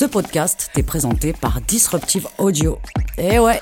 Ce podcast t'est présenté par Disruptive Audio. Eh ouais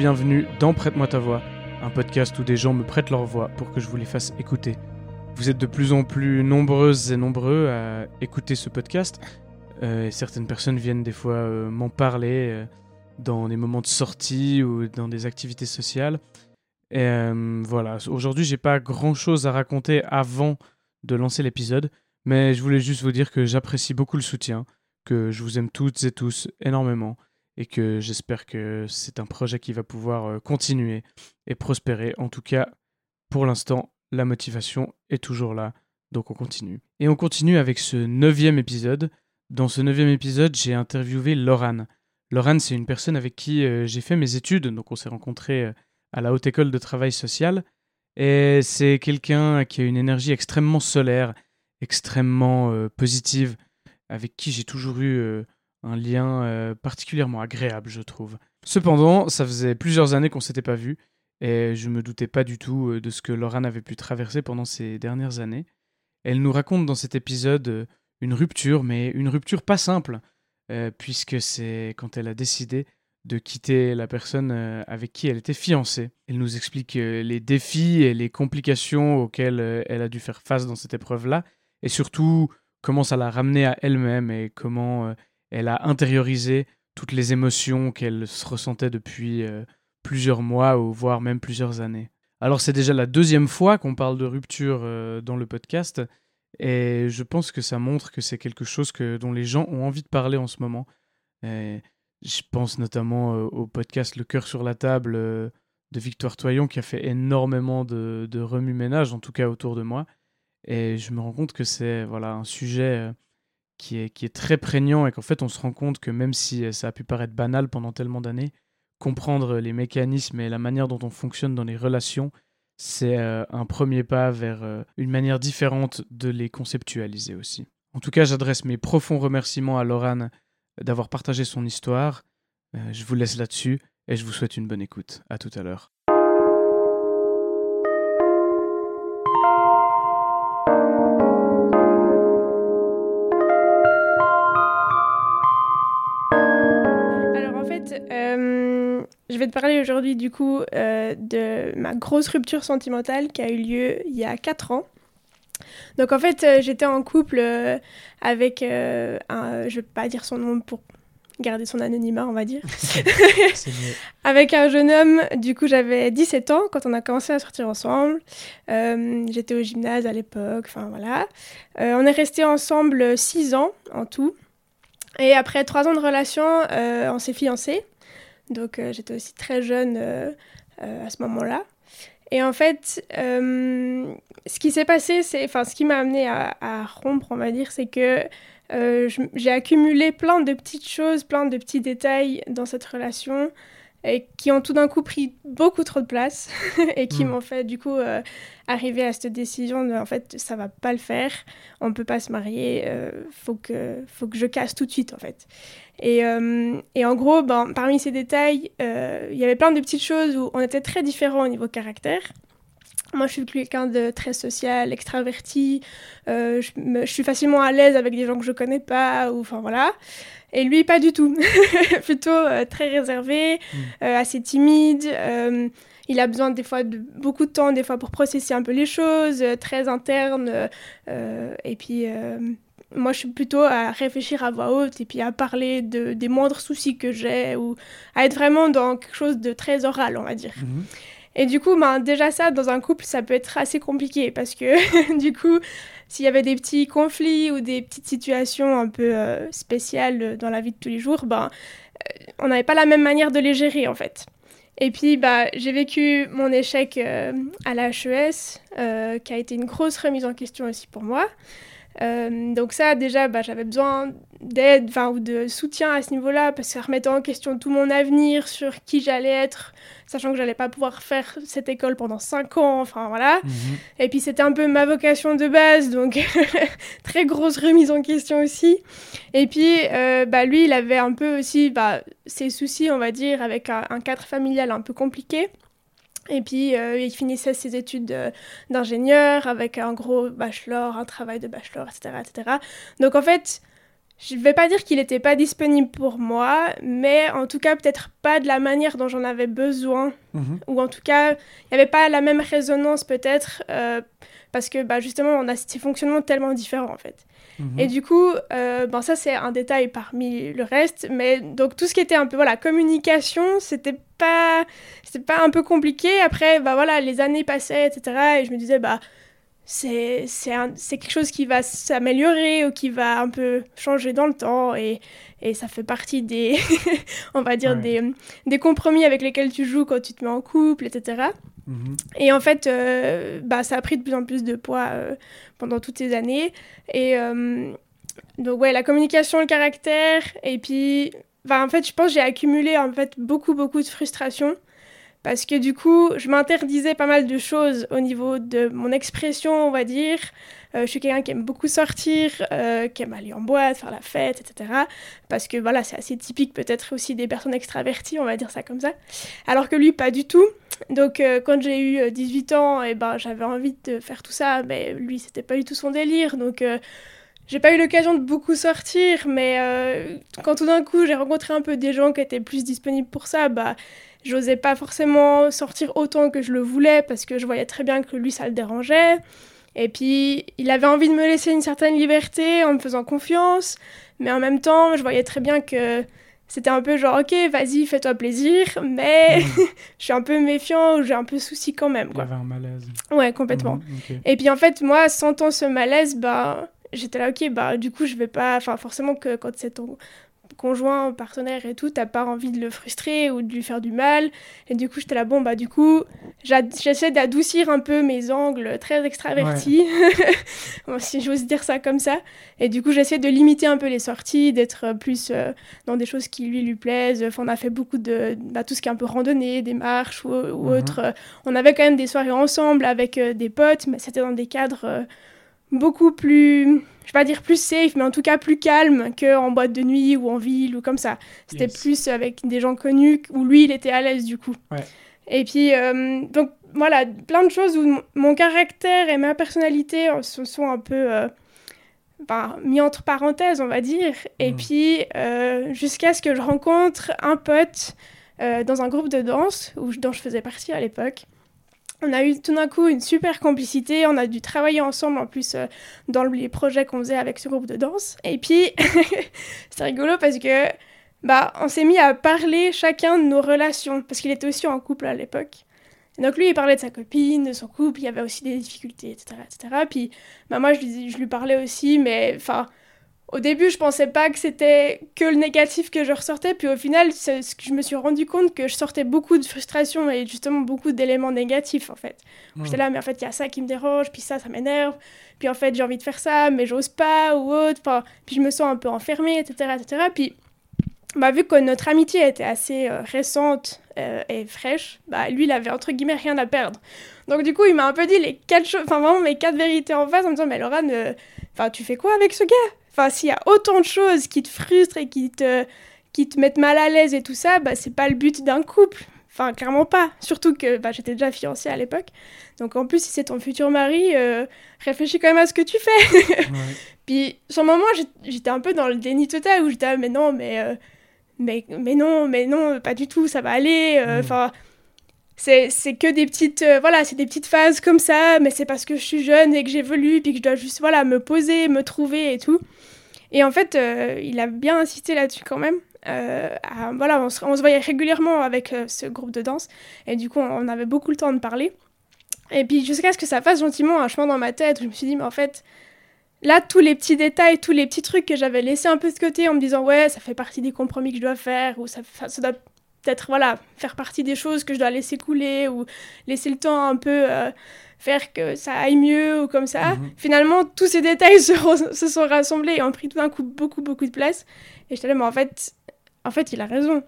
bienvenue dans Prête-moi ta voix, un podcast où des gens me prêtent leur voix pour que je vous les fasse écouter. Vous êtes de plus en plus nombreuses et nombreux à écouter ce podcast, euh, certaines personnes viennent des fois euh, m'en parler euh, dans des moments de sortie ou dans des activités sociales. Et voilà, aujourd'hui j'ai pas grand chose à raconter avant de lancer l'épisode, mais je voulais juste vous dire que j'apprécie beaucoup le soutien, que je vous aime toutes et tous énormément et que j'espère que c'est un projet qui va pouvoir euh, continuer et prospérer. En tout cas, pour l'instant, la motivation est toujours là, donc on continue. Et on continue avec ce neuvième épisode. Dans ce neuvième épisode, j'ai interviewé Laurane. Laurane, c'est une personne avec qui euh, j'ai fait mes études, donc on s'est rencontrés euh, à la Haute École de Travail Social. Et c'est quelqu'un qui a une énergie extrêmement solaire, extrêmement positive, avec qui j'ai toujours eu un lien euh, particulièrement agréable, je trouve. Cependant, ça faisait plusieurs années qu'on s'était pas vu, et je me doutais pas du tout euh, de ce que Laurane avait pu traverser pendant ces dernières années. Elle nous raconte dans cet épisode euh, une rupture, mais une rupture pas simple, puisque c'est quand elle a décidé de quitter la personne avec qui elle était fiancée. Elle nous explique les défis et les complications auxquelles elle a dû faire face dans cette épreuve-là, et surtout comment ça l'a ramenée à elle-même et comment elle a intériorisé toutes les émotions qu'elle ressentait depuis euh, plusieurs mois ou voire même plusieurs années. Alors c'est déjà la deuxième fois qu'on parle de rupture euh, dans le podcast et je pense que ça montre que c'est quelque chose que, dont les gens ont envie de parler en ce moment. je pense notamment euh, au podcast Le cœur sur la table de Victoire Toyon qui a fait énormément de, de remue-ménage, en tout cas autour de moi. Et je me rends compte que c'est voilà un sujet qui est, très prégnant et qu'en fait on se rend compte que même si euh, ça a pu paraître banal pendant tellement d'années, comprendre les mécanismes et la manière dont on fonctionne dans les relations, c'est euh, un premier pas vers euh, une manière différente de les conceptualiser aussi. En tout cas, j'adresse mes profonds remerciements à Laurane d'avoir partagé son histoire. je vous laisse là-dessus et je vous souhaite une bonne écoute. À tout à l'heure. Je vais te parler aujourd'hui du coup euh, de ma grosse rupture sentimentale qui a eu lieu il y a 4 ans. Donc en fait, euh, j'étais en couple euh, avec un, je vais pas dire son nom pour garder son anonymat, on va dire. avec un jeune homme, du coup j'avais 17 ans quand on a commencé à sortir ensemble. J'étais au gymnase à l'époque, enfin voilà. on est resté ensemble 6 ans en tout. Et après 3 ans de relation, on s'est fiancés. Donc euh, j'étais aussi très jeune euh, euh, à ce moment-là. Et en fait, ce qui s'est passé, c'est, enfin, ce qui m'a amené à, à, rompre, on va dire, c'est que j'ai accumulé plein de petites choses, plein de petits détails dans cette relation et qui ont tout d'un coup pris beaucoup trop de place et qui hmm. m'ont fait du coup euh, arriver à cette décision de en fait ça va pas le faire on peut pas se marier euh, faut que faut que je casse tout de suite en fait et, euh, et en gros ben, parmi ces détails il y avait plein de petites choses où on était très différents au niveau caractère moi, je suis quelqu'un de très social, extraverti. je, je, suis facilement à l'aise avec des gens que je connais pas. Ou, enfin, voilà. Et lui, pas du tout. Plutôt euh, très réservé, mm. euh, assez timide. Euh, il a besoin des fois de beaucoup de temps, des fois pour processer un peu les choses, très internes. et puis moi, je suis plutôt à réfléchir à voix haute et puis à parler de, des moindres soucis que j'ai ou à être vraiment dans quelque chose de très oral, on va dire. Mhm. Et du coup, ben, déjà ça, dans un couple, ça peut être assez compliqué parce que du coup, s'il y avait des petits conflits ou des petites situations un peu euh, spéciales dans la vie de tous les jours, ben, euh, on n'avait pas la même manière de les gérer en fait. Et puis, bah, j'ai vécu mon échec euh, à la HES, qui a été une grosse remise en question aussi pour moi. Euh, donc ça, déjà, bah, j'avais besoin d'aide ou de soutien à ce niveau-là, parce que ça remettait en question tout mon avenir, sur qui j'allais être, sachant que j'allais pas pouvoir faire cette école pendant 5 ans, enfin voilà. Mhm. Et puis c'était un peu ma vocation de base, donc très grosse remise en question aussi. Et puis, euh, bah, lui, il avait un peu aussi bah, ses soucis, on va dire, avec un cadre familial un peu compliqué. Et puis, euh, il finissait ses études d'ingénieur avec un gros bachelor, un travail de bachelor, etc. etc. Donc, en fait, je ne vais pas dire qu'il n'était pas disponible pour moi, mais en tout cas, peut-être pas de la manière dont j'en avais besoin. Mhm. Ou en tout cas, il n'y avait pas la même résonance, peut-être, euh, parce que bah, justement, on a ces fonctionnements tellement différents, en fait. Et mhm. du coup, euh, bon, ça c'est un détail parmi le reste, mais donc tout ce qui était un peu voilà communication, c'était pas c'était pas un peu compliqué. Après, bah voilà, les années passaient, etc. Et je me disais bah c'est c'est quelque chose qui va s'améliorer ou qui va un peu changer dans le temps et, et ça fait partie des on va dire des, des compromis avec lesquels tu joues quand tu te mets en couple, etc. Et en fait, euh, bah, ça a pris de plus en plus de poids euh, pendant toutes ces années. Et euh, donc, ouais, la communication, le caractère. Et puis, en fait, je pense que j'ai accumulé en fait, beaucoup, beaucoup de frustration. Parce que du coup, je m'interdisais pas mal de choses au niveau de mon expression, on va dire. je suis quelqu'un qui aime beaucoup sortir, qui aime aller en boîte, faire la fête, etc. Parce que voilà, c'est assez typique peut-être aussi des personnes extraverties, on va dire ça comme ça. Alors que lui, pas du tout. Donc euh, quand j'ai eu 18 euh, ans, eh ben, j'avais envie de faire tout ça, mais lui, c'était pas du tout son délire. Donc euh, j'ai pas eu l'occasion de beaucoup sortir, mais quand tout d'un coup j'ai rencontré un peu des gens qui étaient plus disponibles pour ça, bah j'osais pas forcément sortir autant que je le voulais parce que je voyais très bien que lui ça le dérangeait. Et puis il avait envie de me laisser une certaine liberté en me faisant confiance, mais en même temps je voyais très bien que c'était un peu genre, ok, vas-y, fais-toi plaisir, mais mm. je suis un peu méfiant ou j'ai un peu souci quand même. Quoi. Il y avait un malaise. Ouais, complètement. Mm, Et puis en fait, moi, sentant ce malaise, bah, j'étais là, ok, bah, du coup, je vais pas. Enfin, forcément, que quand c'est ton, conjoint, partenaire et tout, t'as pas envie de le frustrer ou de lui faire du mal. Et du coup, j'étais là, bon, bah, du coup, j'essaie d'adoucir un peu mes angles très extravertis, si j'ose dire ça comme ça. Et du coup, j'essaie de limiter un peu les sorties, d'être plus euh, dans des choses qui lui, lui plaisent. Enfin, on a fait beaucoup de bah, tout ce qui est un peu randonnée, des marches ou, ou mhm. autre. On avait quand même des soirées ensemble avec euh, des potes, mais c'était dans des cadres euh, beaucoup plus je vais pas dire plus safe, mais en tout cas plus calme qu'en boîte de nuit ou en ville ou comme ça. C'était plus avec des gens connus où lui, il était à l'aise du coup. Et puis, euh, donc voilà, plein de choses où mon caractère et ma personnalité se sont un peu euh, ben, mis entre parenthèses, on va dire. Et hmm. puis, euh, jusqu'à ce que je rencontre un pote dans un groupe de danse où, dont je faisais partie à l'époque on a eu tout d'un coup une super complicité, on a dû travailler ensemble en plus euh, dans les projets qu'on faisait avec ce groupe de danse. Et puis, c'est rigolo parce que bah, on s'est mis à parler chacun de nos relations, parce qu'il était aussi en couple à l'époque. Donc lui, il parlait de sa copine, de son couple, il y avait aussi des difficultés, etc. etc. Puis bah, moi, je lui, je lui parlais aussi, mais enfin, au début, je pensais pas que c'était que le négatif que je ressortais, puis au final, c'est ce que je me suis rendu compte que je sortais beaucoup de frustration et justement beaucoup d'éléments négatifs en fait. J'étais là, mais en fait, il y a ça qui me dérange, puis ça, ça m'énerve, puis en fait, j'ai envie de faire ça, mais j'ose pas ou autre, puis je me sens un peu enfermée, etc., etc. Puis, bah, vu que notre amitié était assez euh, récente euh, et fraîche, bah, lui, il avait entre guillemets rien à perdre. Donc du coup, il m'a un peu dit les quatre choses, enfin vraiment mes quatre vérités en face en me disant, mais Laura, enfin, tu fais quoi avec ce gars? Enfin, s'il y a autant de choses qui te frustrent et qui te, qui te mettent mal à l'aise et tout ça, bah, c'est pas le but d'un couple. Enfin, clairement pas. Surtout que bah, j'étais déjà fiancée à l'époque. Donc en plus, si c'est ton futur mari, euh, réfléchis quand même à ce que tu fais. Puis sur le moment, j'étais un peu dans le déni total où j'étais ah, mais non, mais, euh, mais, mais non, mais non, pas du tout, ça va aller. Euh, enfin, c'est c'est que des petites euh, voilà c'est des petites phases comme ça mais c'est parce que je suis jeune et que j'évolue puis que je dois juste voilà me poser me trouver et tout. Et en fait euh, il a bien insisté là-dessus quand même euh, voilà on se, voyait régulièrement avec ce groupe de danse. Et du coup on avait beaucoup le temps de parler. Et puis jusqu'à ce que ça fasse gentiment un chemin dans ma tête où je me suis dit mais en fait là tous les petits détails tous les petits trucs que j'avais laissés un peu de côté en me disant ouais ça fait partie des compromis que je dois faire ou ça, ça doit peut-être voilà faire partie des choses que je dois laisser couler ou laisser le temps un peu euh, faire que ça aille mieux ou comme ça. Mhm. Finalement, tous ces détails se, sont rassemblés et ont pris tout d'un coup beaucoup beaucoup de place. Et j'étais là, mais en fait, en fait, il a raison.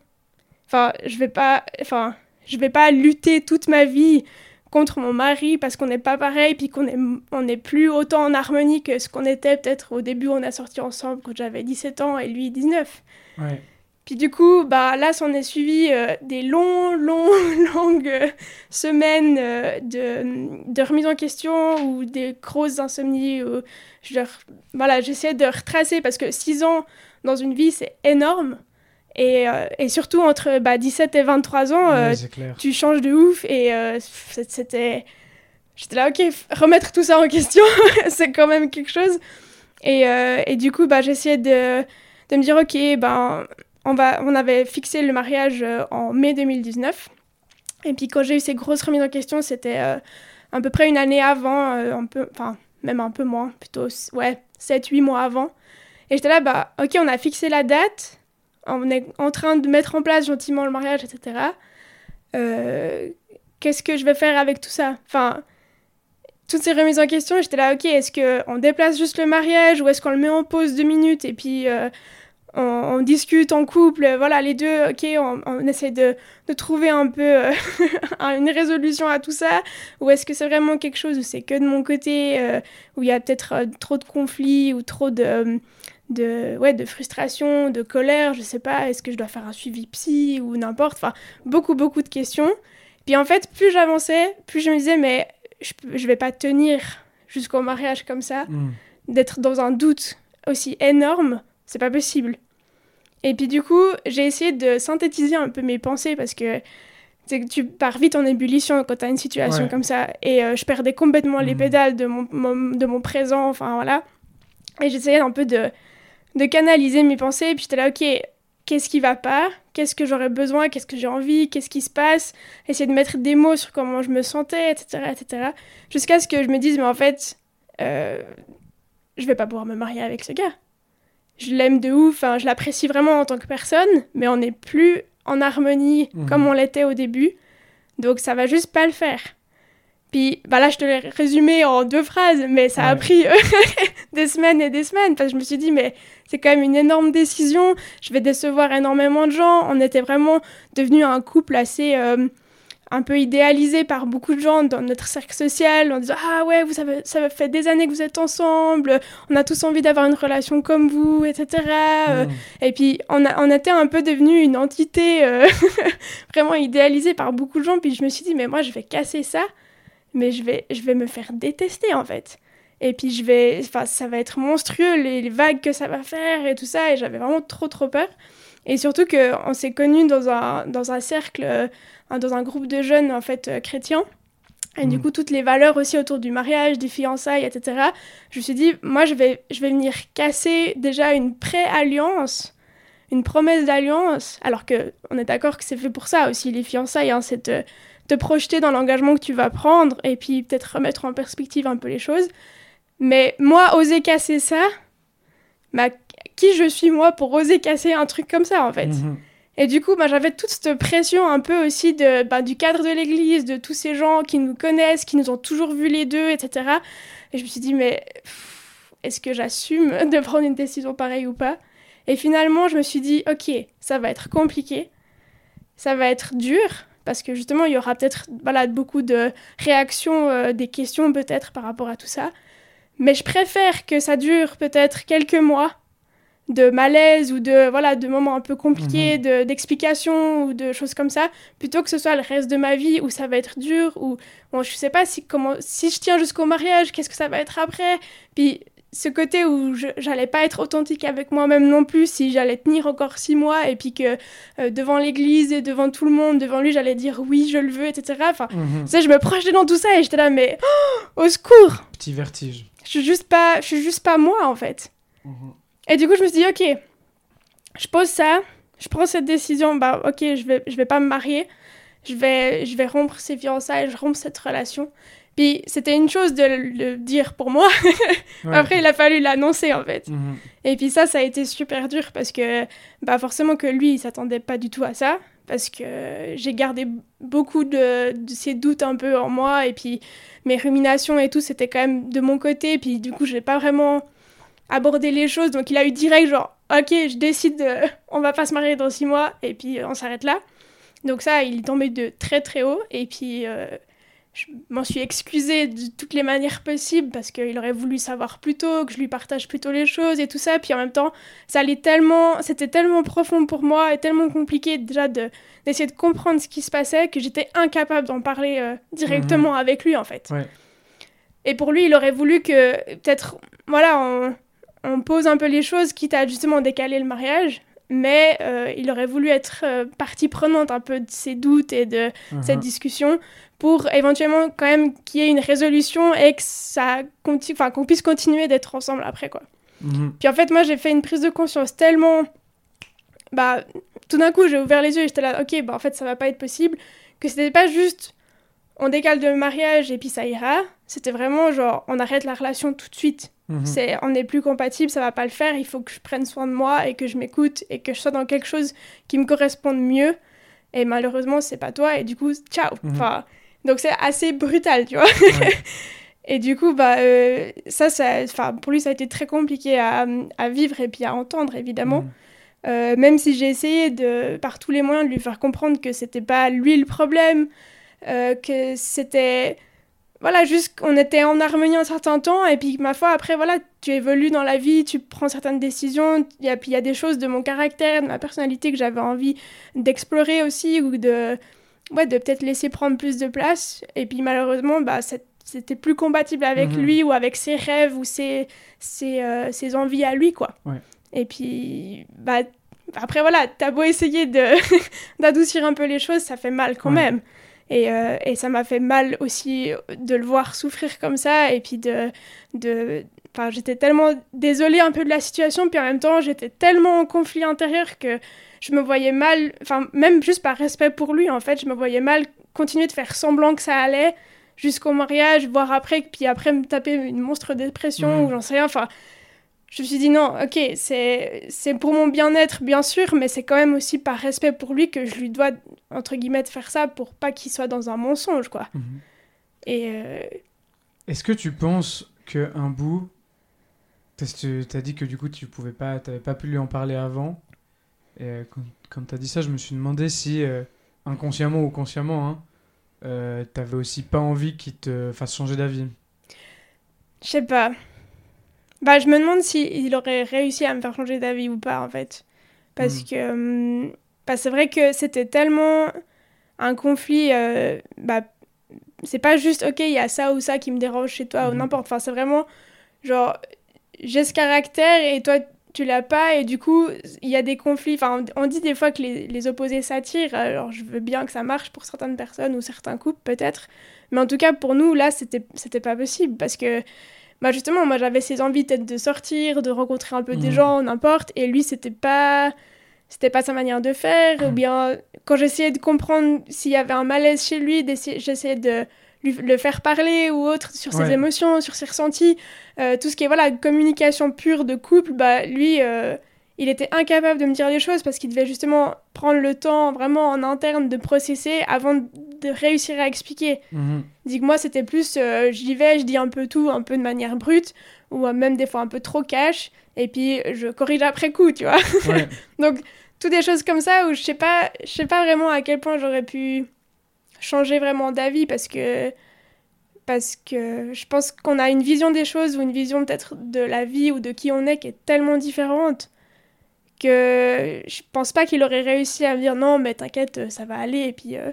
Enfin, je vais pas, enfin, je vais pas lutter toute ma vie contre mon mari parce qu'on n'est pas pareil puis qu'on est on n'est plus autant en harmonie que ce qu'on était peut-être au début on a sorti ensemble quand j'avais 17 ans et lui 19 Ouais. Puis du coup, bah là, s'en est suivi euh, des longs, longs, longues euh, semaines euh, de, de remise en question ou des grosses insomnies. Où je voilà, j'essayais de retracer parce que 6 ans dans une vie, c'est énorme. Et, et surtout entre bah, 17 et 23 ans, Ouais, tu changes de ouf et c'était j'étais là ok remettre tout ça en question c'est quand même quelque chose et, et du coup bah j'essayais de, de me dire ok ben on va on avait fixé le mariage euh, en mai 2019 et puis quand j'ai eu ces grosses remises en question c'était euh, à peu près une année avant euh, un peu enfin même un peu moins plutôt ouais 7 8 mois avant. Et j'étais là bah ok on a fixé la date. On est en train de mettre en place gentiment le mariage etc qu'est-ce que je vais faire avec tout ça? Enfin, toutes ces remises en question, j'étais là, ok, est-ce qu'on déplace juste le mariage ou est-ce qu'on le met en pause deux minutes? Et puis on, on discute en couple, voilà, les deux, ok, on, on essaie de, de trouver un peu euh, une résolution à tout ça ou est-ce que c'est vraiment quelque chose où c'est que de mon côté, euh, où il y a peut-être euh, trop de conflits ou trop de... De, ouais, de frustration, de colère, je sais pas, est-ce que je dois faire un suivi psy ou n'importe, enfin, beaucoup, beaucoup de questions. Puis en fait, plus j'avançais, plus je me disais, mais je, je vais pas tenir jusqu'au mariage comme ça, Mm. d'être dans un doute aussi énorme, c'est pas possible. Et puis du coup, j'ai essayé de synthétiser un peu mes pensées parce que c'est que tu pars vite en ébullition quand tu as une situation Ouais. comme ça. Et euh, je perdais complètement les Mhm. pédales de mon, mon- de mon présent, enfin voilà. Et j'essayais un peu de, de canaliser mes pensées. Et puis j'étais là, ok, qu'est-ce qui va pas? Qu'est-ce que j'aurais besoin? Qu'est-ce que j'ai envie? Qu'est-ce qui se passe? Essayer de mettre des mots sur comment je me sentais, etc. etc. Jusqu'à ce que je me dise, mais en fait, euh, je vais pas pouvoir me marier avec ce gars. Je l'aime de ouf, hein, je l'apprécie vraiment en tant que personne, mais on n'est plus en harmonie Mhm. comme on l'était au début. Donc ça va juste pas le faire. Puis bah là, je te l'ai résumé en deux phrases, mais ça a pris euh, des semaines et des semaines, parce que je me suis dit, mais c'est quand même une énorme décision, je vais décevoir énormément de gens. On était vraiment devenu un couple assez... euh, un peu idéalisé par beaucoup de gens dans notre cercle social en disant ah ouais vous savez ça fait des années que vous êtes ensemble on a tous envie d'avoir une relation comme vous etc Euh, et puis, on, a, on était un peu devenu une entité euh, vraiment idéalisée par beaucoup de gens. Puis je me suis dit, mais moi, je vais casser ça, mais je vais, je vais me faire détester, en fait. Et puis, je vais, enfin, ça va être monstrueux, les, les vagues que ça va faire et tout ça. Et j'avais vraiment trop, trop peur. Et surtout qu'on s'est connus dans un, dans un cercle, euh, dans un groupe de jeunes, en fait, euh, chrétiens. Et du Mm. coup, toutes les valeurs aussi autour du mariage, des fiançailles, etc. Je me suis dit, moi, je vais, je vais venir casser déjà une pré-alliance, une promesse d'alliance, alors que on est d'accord que c'est fait pour ça aussi, les fiançailles, hein, c'est te, te projeter dans l'engagement que tu vas prendre et puis peut-être remettre en perspective un peu les choses. Mais moi, oser casser ça, bah, qui je suis moi pour oser casser un truc comme ça, en fait? Mhm. Et du coup, bah, j'avais toute cette pression un peu aussi de, bah, du cadre de l'église, de tous ces gens qui nous connaissent, qui nous ont toujours vus les deux, etc. Et je me suis dit, mais est-ce que j'assume de prendre une décision pareille ou pas? Et finalement, je me suis dit, ok, ça va être compliqué, ça va être dur, parce que justement, il y aura peut-être beaucoup de réactions, euh, des questions peut-être par rapport à tout ça. Mais je préfère que ça dure peut-être quelques mois de malaise ou de voilà de moments un peu compliqués, de- d'explications ou de choses comme ça, plutôt que ce soit le reste de ma vie où ça va être dur ou bon je sais pas si comment si je tiens jusqu'au mariage, qu'est-ce que ça va être après? Puis ce côté où j'allais pas être authentique avec moi-même non plus, si j'allais tenir encore six mois et puis que euh, devant l'église et devant tout le monde, devant lui, j'allais dire oui, je le veux, etc. Enfin, mhm. tu sais, je me projetais dans tout ça et j'étais là, mais oh, au secours Petit vertige. Je suis juste pas, je suis juste pas moi en fait. Mhm. Et du coup, je me suis dit, ok, je pose ça, je prends cette décision, bah ok, je vais, je vais pas me marier, je vais, je vais rompre ces fiançailles, je romps cette relation. Puis c'était une chose de le dire pour moi. Après, il a fallu l'annoncer en fait. Mhm. Et puis ça, ça a été super dur parce que bah forcément que lui, il s'attendait pas du tout à ça. Parce que j'ai gardé beaucoup de, de, ces doutes un peu en moi. Et puis mes ruminations et tout, c'était quand même de mon côté. Puis du coup, je n'ai pas vraiment abordé les choses. Donc il a eu direct genre, ok, je décide, de... on va pas se marier dans six mois. Et puis on s'arrête là. Donc ça, il est tombé de très très haut. Et puis... Euh, je m'en suis excusée de toutes les manières possibles parce qu'il aurait voulu savoir plus tôt, que je lui partage plutôt les choses et tout ça. Puis en même temps, ça allait tellement, c'était tellement profond pour moi et tellement compliqué déjà de d'essayer de comprendre ce qui se passait que j'étais incapable d'en parler euh, directement mhm. avec lui en fait. Et pour lui, il aurait voulu que peut-être, voilà, on, on, pose un peu les choses, quitte à justement décaler le mariage. Mais euh, il aurait voulu être euh, partie prenante un peu de ses doutes et de cette mhm. discussion pour éventuellement quand même qu'il y ait une résolution et que ça qu'on puisse continuer d'être ensemble après quoi. Mhm. Puis en fait moi j'ai fait une prise de conscience tellement bah tout d'un coup j'ai ouvert les yeux et j'étais là ok bah en fait ça va pas être possible que c'était pas juste on décale le mariage et puis ça ira c'était vraiment genre on arrête la relation tout de suite mhm. c'est on n'est plus compatible ça va pas le faire il faut que je prenne soin de moi et que je m'écoute et que je sois dans quelque chose qui me corresponde mieux et malheureusement c'est pas toi et du coup ciao mhm. enfin donc c'est assez brutal, tu vois. et du coup, bah, euh, ça, ça pour lui, ça a été très compliqué à, à vivre et puis à entendre, évidemment. Mm. Euh, même si j'ai essayé de, par tous les moyens de lui faire comprendre que c'était pas lui le problème, euh, que c'était voilà, juste qu'on était en harmonie un certain temps, et puis ma foi, après, voilà, tu évolues dans la vie, tu prends certaines décisions, et puis il y a des choses de mon caractère, de ma personnalité que j'avais envie d'explorer aussi, ou de, ouais, de peut-être laisser prendre plus de place. Et puis malheureusement, bah, c'était plus compatible avec mhm. lui ou avec ses rêves ou ses, ses, euh, ses envies à lui, quoi. Et puis, bah, après, voilà, t'as beau essayer d'adoucir un peu les choses, ça fait mal quand même. Et, euh, et ça m'a fait mal aussi de le voir souffrir comme ça et puis de... de Enfin, j'étais tellement désolée un peu de la situation, puis en même temps, j'étais tellement en conflit intérieur que je me voyais mal, enfin, même juste par respect pour lui, en fait, je me voyais mal continuer de faire semblant que ça allait jusqu'au mariage, voire après, puis après me taper une monstre dépression ou j'en sais rien. Enfin, je me suis dit non, ok, c'est pour mon bien-être, bien sûr, mais c'est quand même aussi par respect pour lui que je lui dois, entre guillemets, de faire ça pour pas qu'il soit dans un mensonge, quoi. Mhm. Et. Euh, Est-ce que tu penses qu'un bout. Tu as dit que du coup, tu pouvais pas, t'avais pas pu lui en parler avant. Et euh, quand, tu as dit ça, je me suis demandé si, euh, inconsciemment ou consciemment, hein, t'avais aussi pas envie qu'il te fasse changer d'avis. Je sais pas. Bah, je me demande s'il aurait réussi à me faire changer d'avis ou pas, en fait. Parce hmm. que hum, bah, c'est vrai que c'était tellement un conflit. bah, c'est pas juste, ok, il y a ça ou ça qui me dérange chez toi ou hmm. n'importe. Enfin, c'est vraiment genre, j'ai ce caractère et toi, tu l'as pas et du coup il y a des conflits enfin on dit des fois que les, les, opposés s'attirent alors je veux bien que ça marche pour certaines personnes ou certains couples peut-être mais en tout cas pour nous là c'était pas possible parce que bah justement moi j'avais ces envies peut-être de sortir de rencontrer un peu des mmh. gens n'importe et lui c'était pas c'était pas sa manière de faire ou mmh. bien quand j'essayais de comprendre s'il y avait un malaise chez lui j'essayais de le faire parler ou autre sur ses émotions, sur ses ressentis, euh, tout ce qui est voilà communication pure de couple, bah lui euh, il était incapable de me dire les choses parce qu'il devait justement prendre le temps vraiment en interne de processer avant de réussir à expliquer. Mhm. Dit que moi c'était plus euh, j'y vais, je dis un peu tout, un peu de manière brute ou même des fois un peu trop cash et puis je corrige après coup, tu vois. Donc toutes des choses comme ça où je sais pas je sais pas vraiment à quel point j'aurais pu changer vraiment d'avis parce que parce que je pense qu'on a une vision des choses ou une vision peut-être de la vie ou de qui on est qui est tellement différente que je pense pas qu'il aurait réussi à me dire non mais t'inquiète ça va aller et puis euh,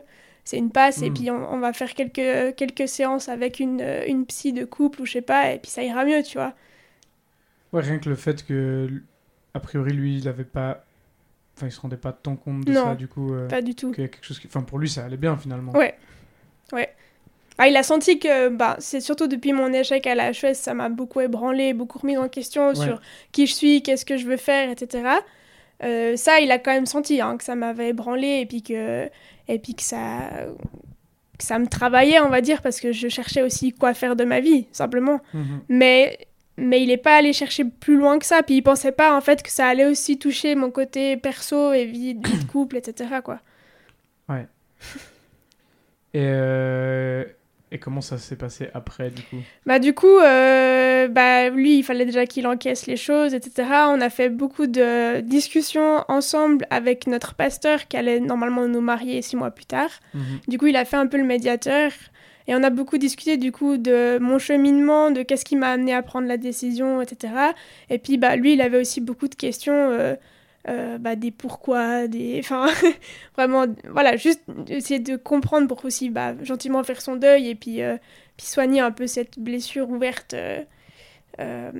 c'est une passe et hmm. puis on, va faire quelques, quelques séances avec une, une psy de couple ou je sais pas et puis ça ira mieux tu vois Ouais, rien que le fait que, a priori, lui, il avait pas. Enfin, il se rendait pas tant compte de Non, ça, du coup. euh, Pas du tout. qu'il y a quelque chose qui... Enfin, pour lui, ça allait bien, finalement. Ouais. Ouais. Ah, il a senti que bah, c'est surtout depuis mon échec à la HES, ça m'a beaucoup ébranlé, beaucoup remis en question Ouais. sur qui je suis, qu'est-ce que je veux faire, etc. Euh, ça, il a quand même senti hein, que ça m'avait ébranlé et puis que, et puis que ça, que ça me travaillait, on va dire, parce que je cherchais aussi quoi faire de ma vie, simplement. Mhm. Mais, mais il n'est pas allé chercher plus loin que ça. Puis il pensait pas, en fait, que ça allait aussi toucher mon côté perso et vie, vie de couple, etc. Quoi. Et, euh, et comment ça s'est passé après, du coup? Bah du coup, euh, bah lui, il fallait déjà qu'il encaisse les choses, etc. On a fait beaucoup de discussions ensemble avec notre pasteur qui allait normalement nous marier six mois plus tard. Mhm. Du coup, il a fait un peu le médiateur. Et on a beaucoup discuté du coup de mon cheminement, de qu'est-ce qui m'a amené à prendre la décision, etc. Et puis bah lui, il avait aussi beaucoup de questions, euh, euh, bah, des pourquoi, des, enfin vraiment, voilà, juste essayer de comprendre pour aussi bah, gentiment faire son deuil et puis euh, puis soigner un peu cette blessure ouverte. euh,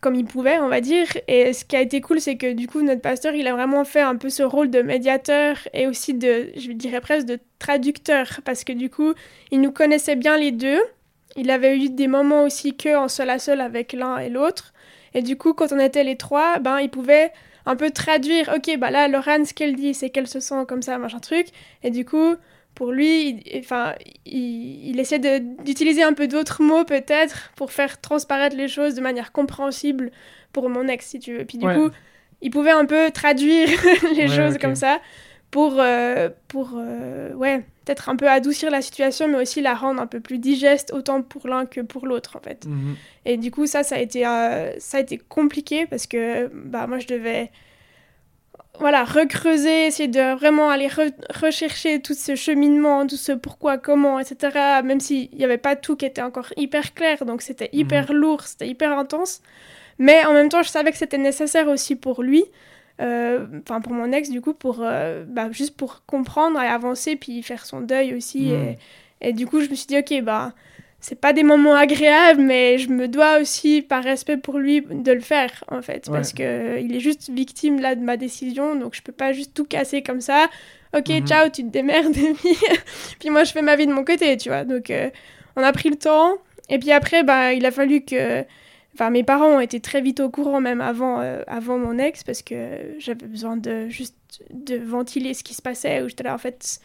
comme il pouvait, on va dire. Et ce qui a été cool, c'est que du coup, notre pasteur, il a vraiment fait un peu ce rôle de médiateur et aussi de, je dirais presque, de traducteur. Parce que du coup, il nous connaissait bien les deux. Il avait eu des moments aussi que en seul à seul avec l'un et l'autre. Et du coup, quand on était les trois, ben, il pouvait un peu traduire. Ok, bah là, Laurent, ce qu'elle dit, c'est qu'elle se sent comme ça, machin truc. Et du coup, pour lui, il- enfin, il, il essaie d'utiliser un peu d'autres mots peut-être pour faire transparaître les choses de manière compréhensible pour mon ex, si tu veux. Puis du Ouais. coup, il pouvait un peu traduire les Ouais, choses comme ça pour, euh, pour euh, ouais, peut-être un peu adoucir la situation, mais aussi la rendre un peu plus digeste, autant pour l'un que pour l'autre, en fait. Mhm. Et du coup, ça, ça a été, euh, ça a été compliqué parce que bah, moi, je devais voilà, recreuser, essayer de vraiment aller re- rechercher tout ce cheminement, tout ce pourquoi, comment, etc. Même s'il n'y avait pas tout qui était encore hyper clair, donc c'était hyper lourd, c'était hyper intense. Mais en même temps, je savais que c'était nécessaire aussi pour lui, enfin pour mon ex, du coup, pour, euh, bah, juste pour comprendre et avancer, puis faire son deuil aussi. Mhm. Et, et du coup, je me suis dit, ok, bah c'est pas des moments agréables, mais je me dois aussi, par respect pour lui, de le faire, en fait. Ouais. Parce que euh, il est juste victime, là, de ma décision, donc je peux pas juste tout casser comme ça. Ok, Mhm. ciao, tu te démerdes, puis, puis moi, je fais ma vie de mon côté, tu vois. Donc, euh, on a pris le temps, et puis après, bah, il a fallu que... Enfin, mes parents ont été très vite au courant, même avant, euh, avant mon ex, parce que j'avais besoin de juste de ventiler ce qui se passait, où j'étais là, en fait,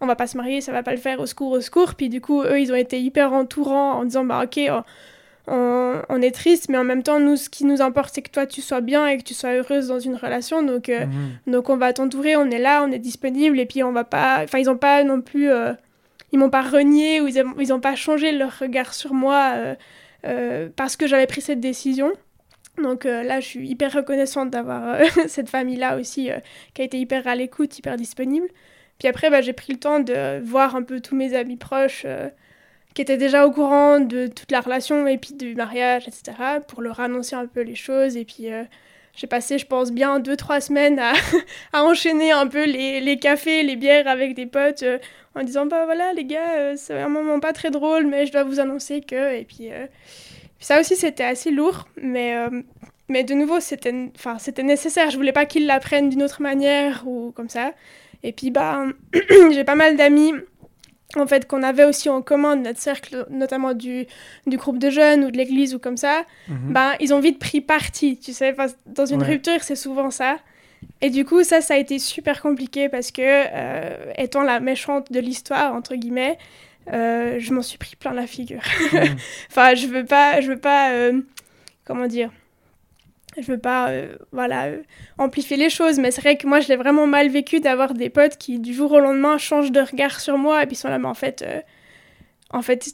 on va pas se marier, ça va pas le faire, au secours, au secours. Puis du coup, eux, ils ont été hyper entourants en disant, bah ok, on, on- on est triste, mais en même temps, nous, ce qui nous importe, c'est que toi, tu sois bien et que tu sois heureuse dans une relation. Donc, euh, Mhm. donc on va t'entourer, on est là, on est disponible, et puis on va pas... Enfin, ils ont pas non plus... euh, Ils m'ont pas renié, ou ils ont, ils ont pas changé leur regard sur moi parce que j'avais pris cette décision. Donc euh, là, je suis hyper reconnaissante d'avoir euh, cette famille-là aussi, euh, qui a été hyper à l'écoute, hyper disponible. Puis après, bah, j'ai pris le temps de voir un peu tous mes amis proches euh, qui étaient déjà au courant de toute la relation et puis du mariage, etc., pour leur annoncer un peu les choses. Et puis, euh, j'ai passé, je pense, bien deux, trois semaines à, à enchaîner un peu les, les cafés, les bières avec des potes, euh, en disant, bah voilà, les gars, euh, c'est un moment pas très drôle, mais je dois vous annoncer que... Et puis, euh, ça aussi, c'était assez lourd, mais... mais de nouveau, c'était nécessaire. Je voulais pas qu'ils l'apprennent d'une autre manière ou comme ça. Et puis, bah, j'ai pas mal d'amis, en fait, qu'on avait aussi en commun de notre cercle, notamment du, du groupe de jeunes ou de l'église ou comme ça. Mhm. Ben, ils ont vite pris parti, tu sais. Enfin, dans une Ouais. rupture, c'est souvent ça. Et du coup, ça, ça a été super compliqué parce que, euh, étant la méchante de l'histoire, entre guillemets, euh, je m'en suis pris plein la figure. Mhm. Enfin, je veux pas, je veux pas, euh, comment dire, je veux pas, euh, voilà, euh, amplifier les choses, mais c'est vrai que moi, je l'ai vraiment mal vécu d'avoir des potes qui, du jour au lendemain, changent de regard sur moi et puis sont là, mais en fait, euh, en fait,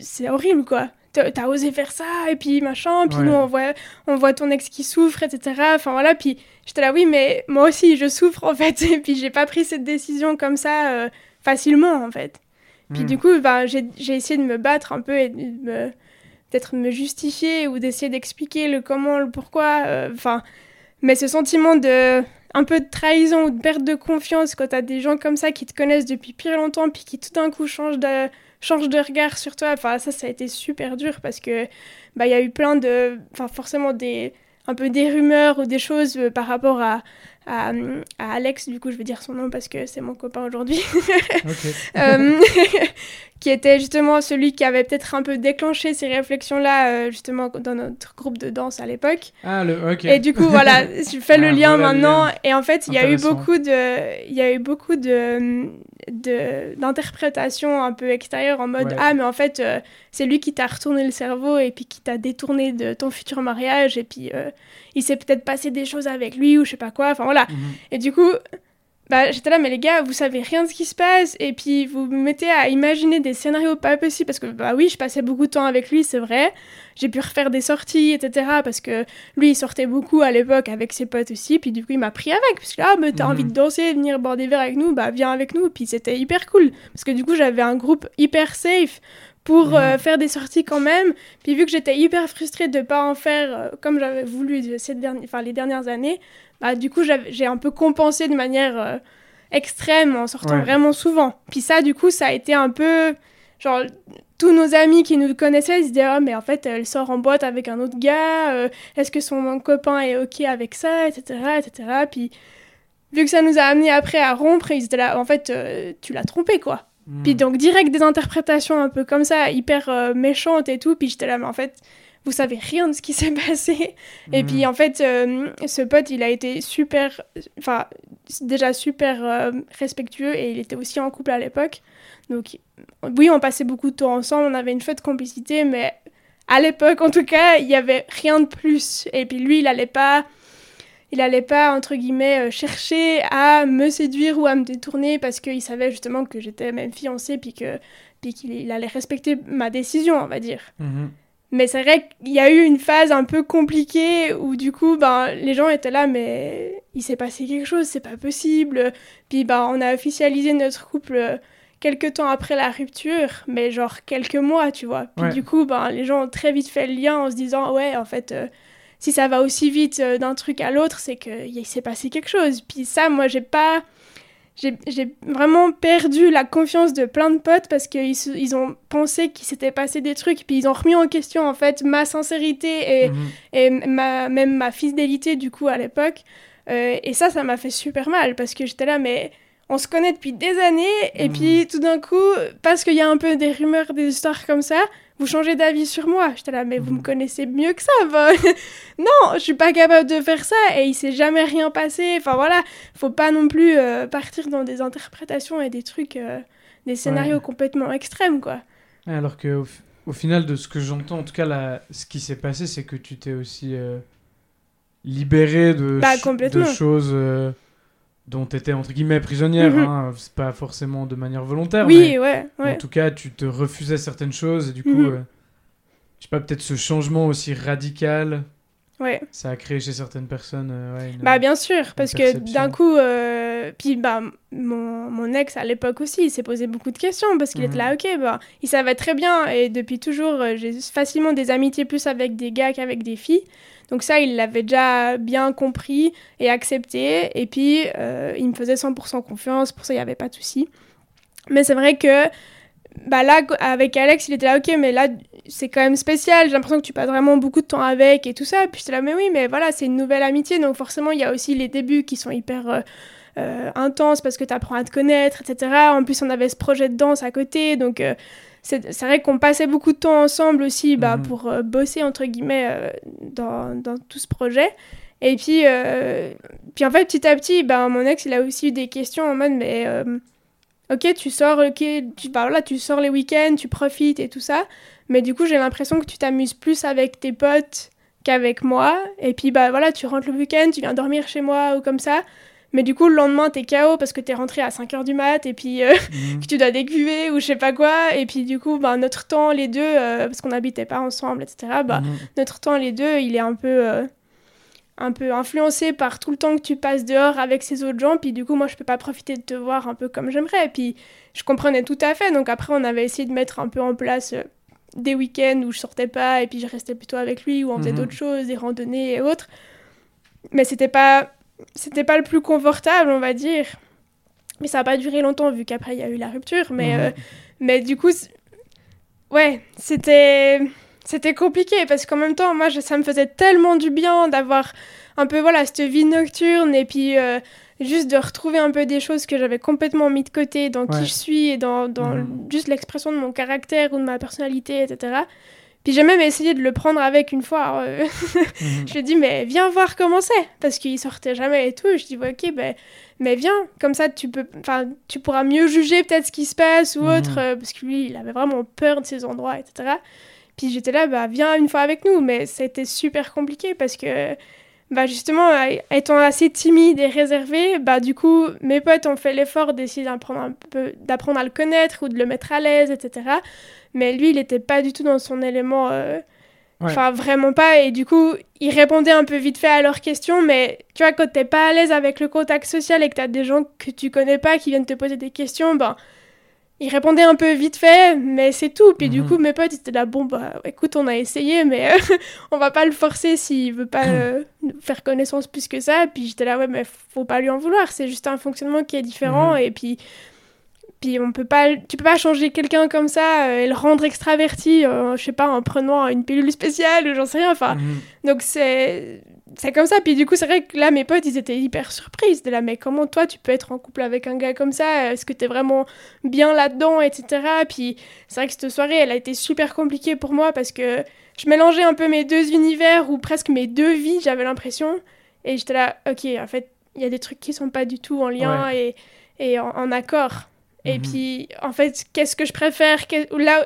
c'est horrible, quoi. T'as osé faire ça et puis machin, puis Ouais. nous, on voit, on voit ton ex qui souffre, etc. Enfin, voilà, puis j'étais là, oui, mais moi aussi, je souffre, en fait, et puis j'ai pas pris cette décision comme ça facilement, en fait. Puis Mhm. du coup, ben, j'ai j'ai essayé de me battre un peu et de me peut-être me justifier ou d'essayer d'expliquer le comment, le pourquoi. euh, Enfin, mais ce sentiment de un peu de trahison ou de perte de confiance quand t'as des gens comme ça qui te connaissent depuis plus longtemps puis qui tout d'un coup changent de, changent de regard sur toi. Enfin, ça, ça a été super dur parce que bah, y a eu plein de. Enfin, forcément des un peu des rumeurs ou des choses euh, par rapport à, à, à, Alex, du coup je vais dire son nom parce que c'est mon copain aujourd'hui, euh, qui était justement celui qui avait peut-être un peu déclenché ces réflexions-là euh, justement dans notre groupe de danse à l'époque. Ah, le. Et du coup voilà, je fais le ah, lien maintenant. Et en fait il y a eu beaucoup de, il y a eu beaucoup de d'interprétations un peu extérieures en mode ah mais en fait euh, c'est lui qui t'a retourné le cerveau et puis qui t'a détourné de ton futur mariage et puis il s'est peut-être passé des choses avec lui ou je sais pas quoi enfin voilà mhm. et du coup bah, j'étais là, mais les gars, vous savez rien de ce qui se passe, et puis vous me mettez à imaginer des scénarios pas possibles, parce que, bah oui, je passais beaucoup de temps avec lui, c'est vrai. J'ai pu refaire des sorties, etc., parce que lui, il sortait beaucoup à l'époque avec ses potes aussi, puis du coup, il m'a pris avec, parce que là, ah, mais t'as envie de mhm. danser, venir boire des verres avec nous, bah viens avec nous, puis c'était hyper cool, parce que du coup, j'avais un groupe hyper safe pour euh, mhm. faire des sorties quand même. Puis vu que j'étais hyper frustrée de ne pas en faire euh, comme j'avais voulu cette dernière, enfin, les dernières années, bah, du coup, j'ai un peu compensé de manière euh, extrême en sortant vraiment souvent. Puis ça, du coup, ça a été un peu... Genre, tous nos amis qui nous connaissaient, ils se disaient ah, mais en fait, elle sort en boîte avec un autre gars, euh, est-ce que son copain est OK avec ça, etc., etc. Puis, vu que ça nous a amené après à rompre, ils étaient là, en fait, euh, tu l'as trompé, quoi. Hmm. Puis donc, direct des interprétations un peu comme ça, hyper méchantes et tout, puis j'étais là, mais en fait, vous savez rien de ce qui s'est passé. Et puis en fait, euh, ce pote, il a été super, enfin déjà super euh, respectueux et il était aussi en couple à l'époque. Donc oui, on passait beaucoup de temps ensemble, on avait une fête complicité, mais à l'époque, en tout cas, il y avait rien de plus. Et puis lui, il allait pas, il allait pas entre guillemets euh, chercher à me séduire ou à me détourner parce qu'il savait justement que j'étais même fiancée puis que puis qu'il allait respecter ma décision, on va dire. Mhm. Mais c'est vrai qu'il y a eu une phase un peu compliquée où du coup, ben, les gens étaient là, mais il s'est passé quelque chose, c'est pas possible. Puis ben, on a officialisé notre couple quelques temps après la rupture, mais genre quelques mois, tu vois. Puis du coup, ben, les gens ont très vite fait le lien en se disant, ouais, en fait, euh, si ça va aussi vite euh, d'un truc à l'autre, c'est qu'il s'est passé quelque chose. Puis ça, moi, j'ai pas j'ai vraiment perdu la confiance de plein de potes parce qu'ils ils ont pensé qu'il s'était passé des trucs, puis ils ont remis en question en fait ma sincérité et, mhm. et ma, même ma fidélité du coup à l'époque. Euh, et ça, ça m'a fait super mal parce que j'étais là, mais on se connaît depuis des années, et mhm. puis tout d'un coup, parce qu'il y a un peu des rumeurs, des histoires comme ça, vous changez d'avis sur moi. J'étais là, mais vous me mhm. connaissez mieux que ça. non, je suis pas capable de faire ça et il s'est jamais rien passé. Enfin voilà, faut pas non plus euh, partir dans des interprétations et des trucs, euh, des scénarios complètement extrêmes, quoi. Alors que au, final, de ce que j'entends, en tout cas, là, ce qui s'est passé, c'est que tu t'es aussi euh, libéré de, bah, de choses dont tu étais entre guillemets prisonnière, mhm. hein, c'est pas forcément de manière volontaire. Oui, ouais, ouais, En tout cas, tu te refusais certaines choses et du coup, mhm. euh, je sais pas, peut-être ce changement aussi radical. Ouais. Ça a créé chez certaines personnes. Euh, bah bien sûr, parce que d'un coup, euh, puis bah mon, mon, ex à l'époque aussi, il s'est posé beaucoup de questions parce qu'il était là, mhm. ok, bah il savait très bien et depuis toujours, j'ai facilement des amitiés plus avec des gars qu'avec des filles. Donc ça, il l'avait déjà bien compris et accepté. Et puis, euh, il me faisait 100% confiance. Pour ça, il n'y avait pas de souci. Mais c'est vrai que bah là, avec Alex, il était là, ok, mais là, c'est quand même spécial. J'ai l'impression que tu passes vraiment beaucoup de temps avec et tout ça. Puis j'étais là, mais oui, mais voilà, c'est une nouvelle amitié. Donc forcément, il y a aussi les débuts qui sont hyper... Euh, euh, intenses parce que tu apprends à te connaître, etc. En plus, on avait ce projet de danse à côté, donc c'est vrai qu'on passait beaucoup de temps ensemble aussi bah, mhm. pour euh, bosser, entre guillemets, euh, dans, dans, tout ce projet. Et puis, euh, puis en fait, petit à petit, bah, mon ex, il a aussi eu des questions en mode, mais ok, tu sors, ok, tu, bah, là, tu sors les week-ends, tu profites et tout ça. Mais du coup, j'ai l'impression que tu t'amuses plus avec tes potes qu'avec moi. Et puis, bah voilà, tu rentres le week-end, tu viens dormir chez moi ou comme ça. Mais du coup, le lendemain, t'es KO parce que t'es rentré à 5h du mat et puis euh, mhm. que tu dois décuver ou je sais pas quoi. Et puis du coup, bah, notre temps, les deux, euh, parce qu'on n'habitait pas ensemble, etc., bah, mhm. notre temps, les deux, il est un peu, euh, un peu influencé par tout le temps que tu passes dehors avec ces autres gens. Puis du coup, moi, je peux pas profiter de te voir un peu comme j'aimerais. Et puis, je comprenais tout à fait. Donc après, on avait essayé de mettre un peu en place des week-ends où je sortais pas et puis je restais plutôt avec lui ou on faisait mhm. d'autres choses, des randonnées et autres. Mais c'était pas c'était pas le plus confortable, on va dire. Mais ça n'a pas duré longtemps, vu qu'après, il y a eu la rupture. Mais, euh, mais du coup, ouais, c'était c'était compliqué parce qu'en même temps, moi, je- ça me faisait tellement du bien d'avoir un peu, voilà, cette vie nocturne et puis euh, juste de retrouver un peu des choses que j'avais complètement mis de côté dans Ouais. qui je suis et dans, dans juste l'expression de mon caractère ou de ma personnalité, etc. Puis j'ai même essayé de le prendre avec une fois. euh, Mhm. je lui ai dit, mais viens voir comment c'est. Parce qu'il sortait jamais et tout. Je dis, ouais, ok, ben, mais viens. Comme ça, tu, peux, enfin, tu pourras mieux juger peut-être ce qui se passe ou Mhm. autre. euh, parce que lui, il avait vraiment peur de ces endroits, etc. Puis j'étais là, bah, viens une fois avec nous. Mais c'était super compliqué parce que, bah, justement, étant assez timide et réservée, bah, du coup, mes potes ont fait l'effort d'essayer d'apprendre à le connaître ou de le mettre à l'aise, etc. Mais lui, il n'était pas du tout dans son élément. euh, Ouais. Enfin, vraiment pas. Et du coup, il répondait un peu vite fait à leurs questions. Mais tu vois, quand t'es pas à l'aise avec le contact social et que t'as des gens que tu connais pas qui viennent te poser des questions, ben, il répondait un peu vite fait, mais c'est tout. Puis du Mhm. coup, mes potes ils étaient là, bon, bah écoute, on a essayé, mais euh, on va pas le forcer s'il veut pas euh, faire connaissance plus que ça. Puis j'étais là, ouais, mais faut pas lui en vouloir. C'est juste un fonctionnement qui est différent. Mhm. Et puis. Puis on peut pas, tu peux pas changer quelqu'un comme ça euh, et le rendre extraverti, euh, je sais pas, en prenant une pilule spéciale ou j'en sais rien. Enfin, Mhm. donc c'est c'est comme ça. Puis du coup, c'est vrai que là, mes potes, ils étaient hyper surpris. de là, mais comment toi, tu peux être en couple avec un gars comme ça? Est-ce que t'es vraiment bien là-dedans, etc. Puis c'est vrai que cette soirée, elle a été super compliquée pour moi parce que je mélangeais un peu mes deux univers ou presque mes deux vies, j'avais l'impression. Et j'étais là, ok, en fait, il y a des trucs qui sont pas du tout en lien et, et en, en accord. Et Mhm. puis, en fait, qu'est-ce que je préfère Qu'est- Là,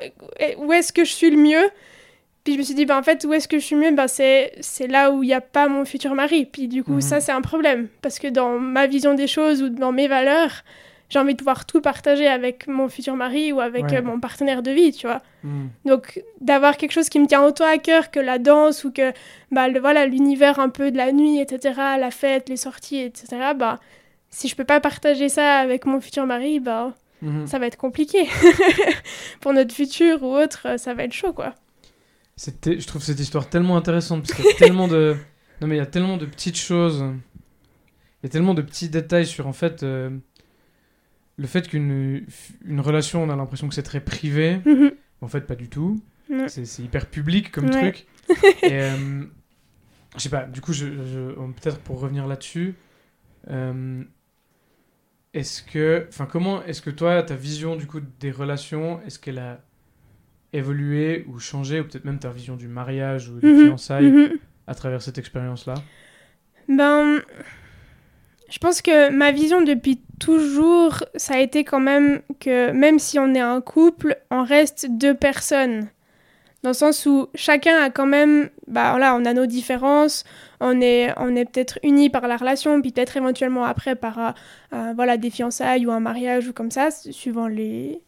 où est-ce que je suis le mieux? Puis je me suis dit, bah, en fait, où est-ce que je suis mieux? Bah, c'est, c'est là où il n'y a pas mon futur mari. Puis du coup, Mhm. ça, c'est un problème. Parce que dans ma vision des choses ou dans mes valeurs, j'ai envie de pouvoir tout partager avec mon futur mari ou avec Ouais. euh, mon partenaire de vie, tu vois. Mhm. Donc, d'avoir quelque chose qui me tient autant à cœur que la danse ou que bah, le, voilà, l'univers un peu de la nuit, etc., la fête, les sorties, etc., bah, si je peux pas partager ça avec mon futur mari, bah, Mhm. ça va être compliqué. Pour notre futur ou autre, euh, ça va être chaud, quoi. C'était, je trouve cette histoire tellement intéressante parce qu'il y a tellement de, non mais il y a tellement de petites choses, il y a tellement de petits détails sur en fait euh, le fait qu'une une relation, on a l'impression que c'est très privé, Mhm. en fait pas du tout. C'est, hyper public comme Ouais. truc. Et euh, je sais pas. Du coup, je, je- on- peut-être pour revenir là-dessus. euh, est-ce que, enfin, comment est-ce que toi, ta vision du coup des relations, est-ce qu'elle a évolué ou changé, ou peut-être même ta vision du mariage ou des Mhm. fiançailles Mhm. à travers cette expérience-là? Ben, je pense que ma vision depuis toujours, ça a été quand même que même si on est un couple, on reste deux personnes. Dans le sens où chacun a quand même, bah voilà, on a nos différences, on est, on est peut-être unis par la relation, puis peut-être éventuellement après par euh, voilà, des fiançailles ou un mariage ou comme ça, suivant les,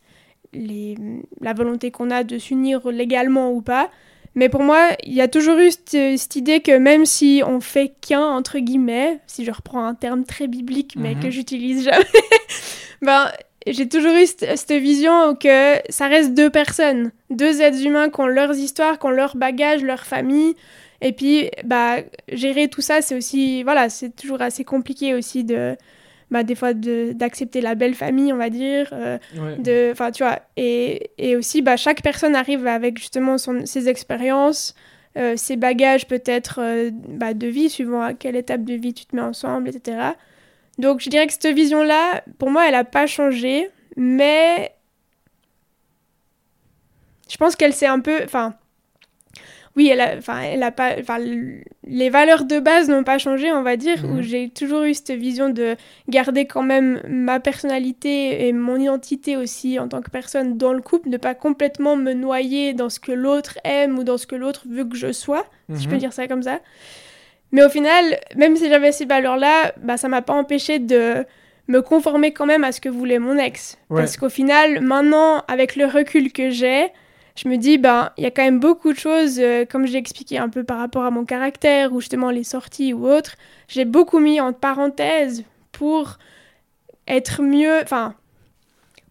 les, la volonté qu'on a de s'unir légalement ou pas. Mais pour moi, il y a toujours eu cette, cette idée que même si on fait qu'un, entre guillemets, si je reprends un terme très biblique, mais Mhm. que j'utilise jamais, ben, j'ai toujours eu cette, vision que ça reste deux personnes, deux êtres humains qui ont leurs histoires, qui ont leurs bagages, leur famille. Et puis, bah, gérer tout ça, c'est aussi, voilà, c'est toujours assez compliqué aussi de, bah, des fois, de- d'accepter la belle famille, on va dire. euh, Ouais. de enfin tu vois et, et aussi bah, chaque personne arrive avec justement son, ses expériences euh, ses bagages peut-être euh, bah, de vie suivant à quelle étape de vie tu te mets ensemble etc donc je dirais que cette vision là pour moi elle a pas changé mais je pense qu'elle s'est un peu enfin oui, elle a, enfin, elle a pas, enfin, les valeurs de base n'ont pas changé, on va dire, Mhm. où j'ai toujours eu cette vision de garder quand même ma personnalité et mon identité aussi en tant que personne dans le couple, ne pas complètement me noyer dans ce que l'autre aime ou dans ce que l'autre veut que je sois, si je peux Mhm. dire ça comme ça. Mais au final, même si j'avais ces valeurs-là, bah, ça m'a pas empêché de me conformer quand même à ce que voulait mon ex. Ouais. Parce qu'au final, maintenant, avec le recul que j'ai, je me dis, ben, il y a quand même beaucoup de choses, euh, comme j'ai expliqué un peu par rapport à mon caractère, ou justement les sorties ou autres, j'ai beaucoup mis en parenthèse pour être mieux, enfin,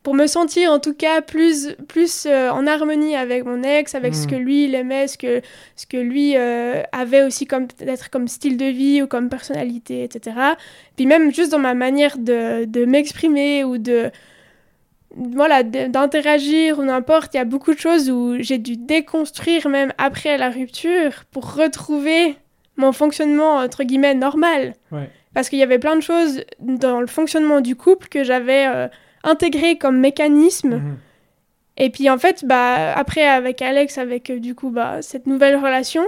pour me sentir en tout cas plus, plus euh, en harmonie avec mon ex, avec ce Mm. que lui il aimait, ce que, ce que lui euh, avait aussi comme peut-être comme style de vie ou comme personnalité, etc. Puis même juste dans ma manière de, de m'exprimer ou de voilà d'interagir ou n'importe, il y a beaucoup de choses où j'ai dû déconstruire même après la rupture pour retrouver mon fonctionnement entre guillemets normal. Ouais. Parce qu'il y avait plein de choses dans le fonctionnement du couple que j'avais euh, intégré comme mécanisme. Mhm. Et puis en fait, bah, après avec Alex, avec euh, du coup bah, cette nouvelle relation,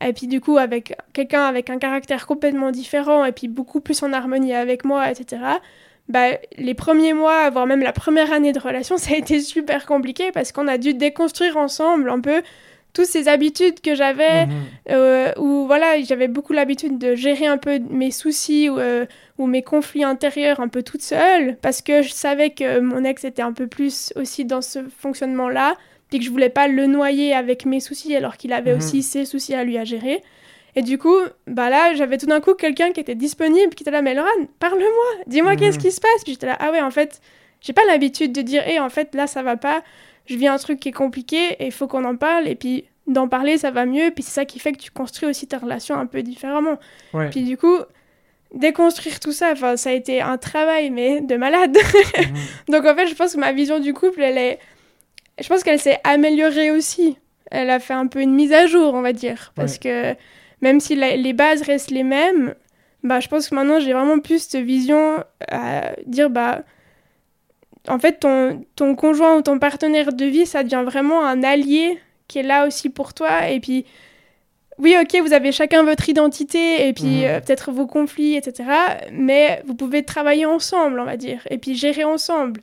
et puis du coup avec quelqu'un avec un caractère complètement différent et puis beaucoup plus en harmonie avec moi, etc. Bah, les premiers mois, voire même la première année de relation, ça a été super compliqué parce qu'on a dû déconstruire ensemble un peu toutes ces habitudes que j'avais Mhm. euh, où voilà, j'avais beaucoup l'habitude de gérer un peu mes soucis ou, euh, ou mes conflits intérieurs un peu toute seule, parce que je savais que mon ex était un peu plus aussi dans ce fonctionnement-là, puis que je voulais pas le noyer avec mes soucis alors qu'il avait Mhm. aussi ses soucis à lui à gérer. Et du coup, bah là, j'avais tout d'un coup quelqu'un qui était disponible, qui était là, mais Laura, parle-moi, dis-moi Mhm. qu'est-ce qui se passe? Puis j'étais là, ah ouais, en fait, j'ai pas l'habitude de dire, hé, en fait, là, ça va pas, je vis un truc qui est compliqué et il faut qu'on en parle. Et puis, d'en parler, ça va mieux. Puis c'est ça qui fait que tu construis aussi ta relation un peu différemment. Ouais. Puis du coup, déconstruire tout ça, ça a été un travail, mais de malade. Mhm. Donc en fait, je pense que ma vision du couple, elle est... Je pense qu'elle s'est améliorée aussi. Elle a fait un peu une mise à jour, on va dire. Parce que même si la- les bases restent les mêmes, bah, je pense que maintenant, j'ai vraiment plus cette vision à dire, bah... En fait, ton, ton conjoint ou ton partenaire de vie, ça devient vraiment un allié qui est là aussi pour toi. Et puis, oui, ok, vous avez chacun votre identité et puis Mhm. euh, peut-être vos conflits, etc. Mais vous pouvez travailler ensemble, on va dire, et puis gérer ensemble.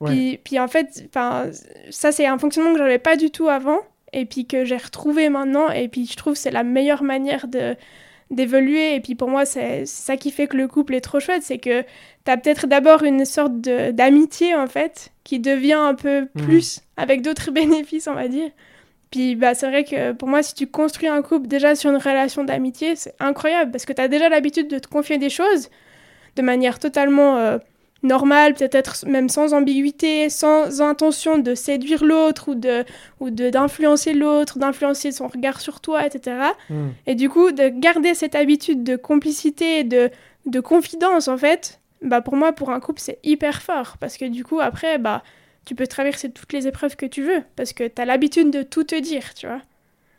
Ouais. Puis, puis en fait, ça c'est un fonctionnement que j'avais pas du tout avant et puis que j'ai retrouvé maintenant. Et puis je trouve que c'est la meilleure manière de d'évoluer. Et puis pour moi, c'est c'est ça qui fait que le couple est trop chouette, c'est que tu as peut-être d'abord une sorte d'amitié en fait qui devient un peu Mhm. plus avec d'autres bénéfices, on va dire. Puis bah, c'est vrai que pour moi, si tu construis un couple déjà sur une relation d'amitié, c'est incroyable parce que tu as déjà l'habitude de te confier des choses de manière totalement euh, normale, peut-être même sans ambiguïté, sans intention de séduire l'autre ou de ou de d'influencer l'autre, d'influencer son regard sur toi, etc. Mhm. Et du coup, de garder cette habitude de complicité, de, de confidence, en fait, bah pour moi, pour un couple, c'est hyper fort. Parce que du coup, après, bah, tu peux traverser toutes les épreuves que tu veux. Parce que tu as l'habitude de tout te dire, tu vois.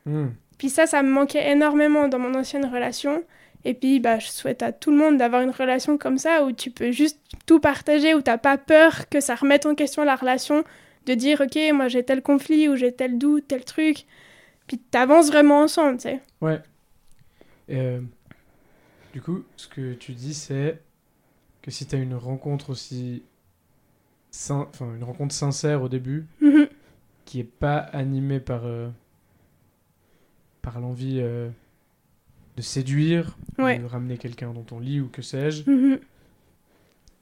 Mhm. Puis ça, ça me manquait énormément dans mon ancienne relation. Et puis, bah, je souhaite à tout le monde d'avoir une relation comme ça, où tu peux juste tout partager, où t'as pas peur que ça remette en question la relation, de dire, ok, moi j'ai tel conflit, ou j'ai tel doute, tel truc. Puis t'avances vraiment ensemble, tu sais. Ouais. Euh, du coup, ce que tu dis, c'est que si tu as une rencontre aussi. sin- Enfin, une rencontre sincère au début, Mhm. qui est pas animée par. euh, par l'envie euh, de séduire, Ouais. de ramener quelqu'un dans ton lit ou que sais-je, Mhm.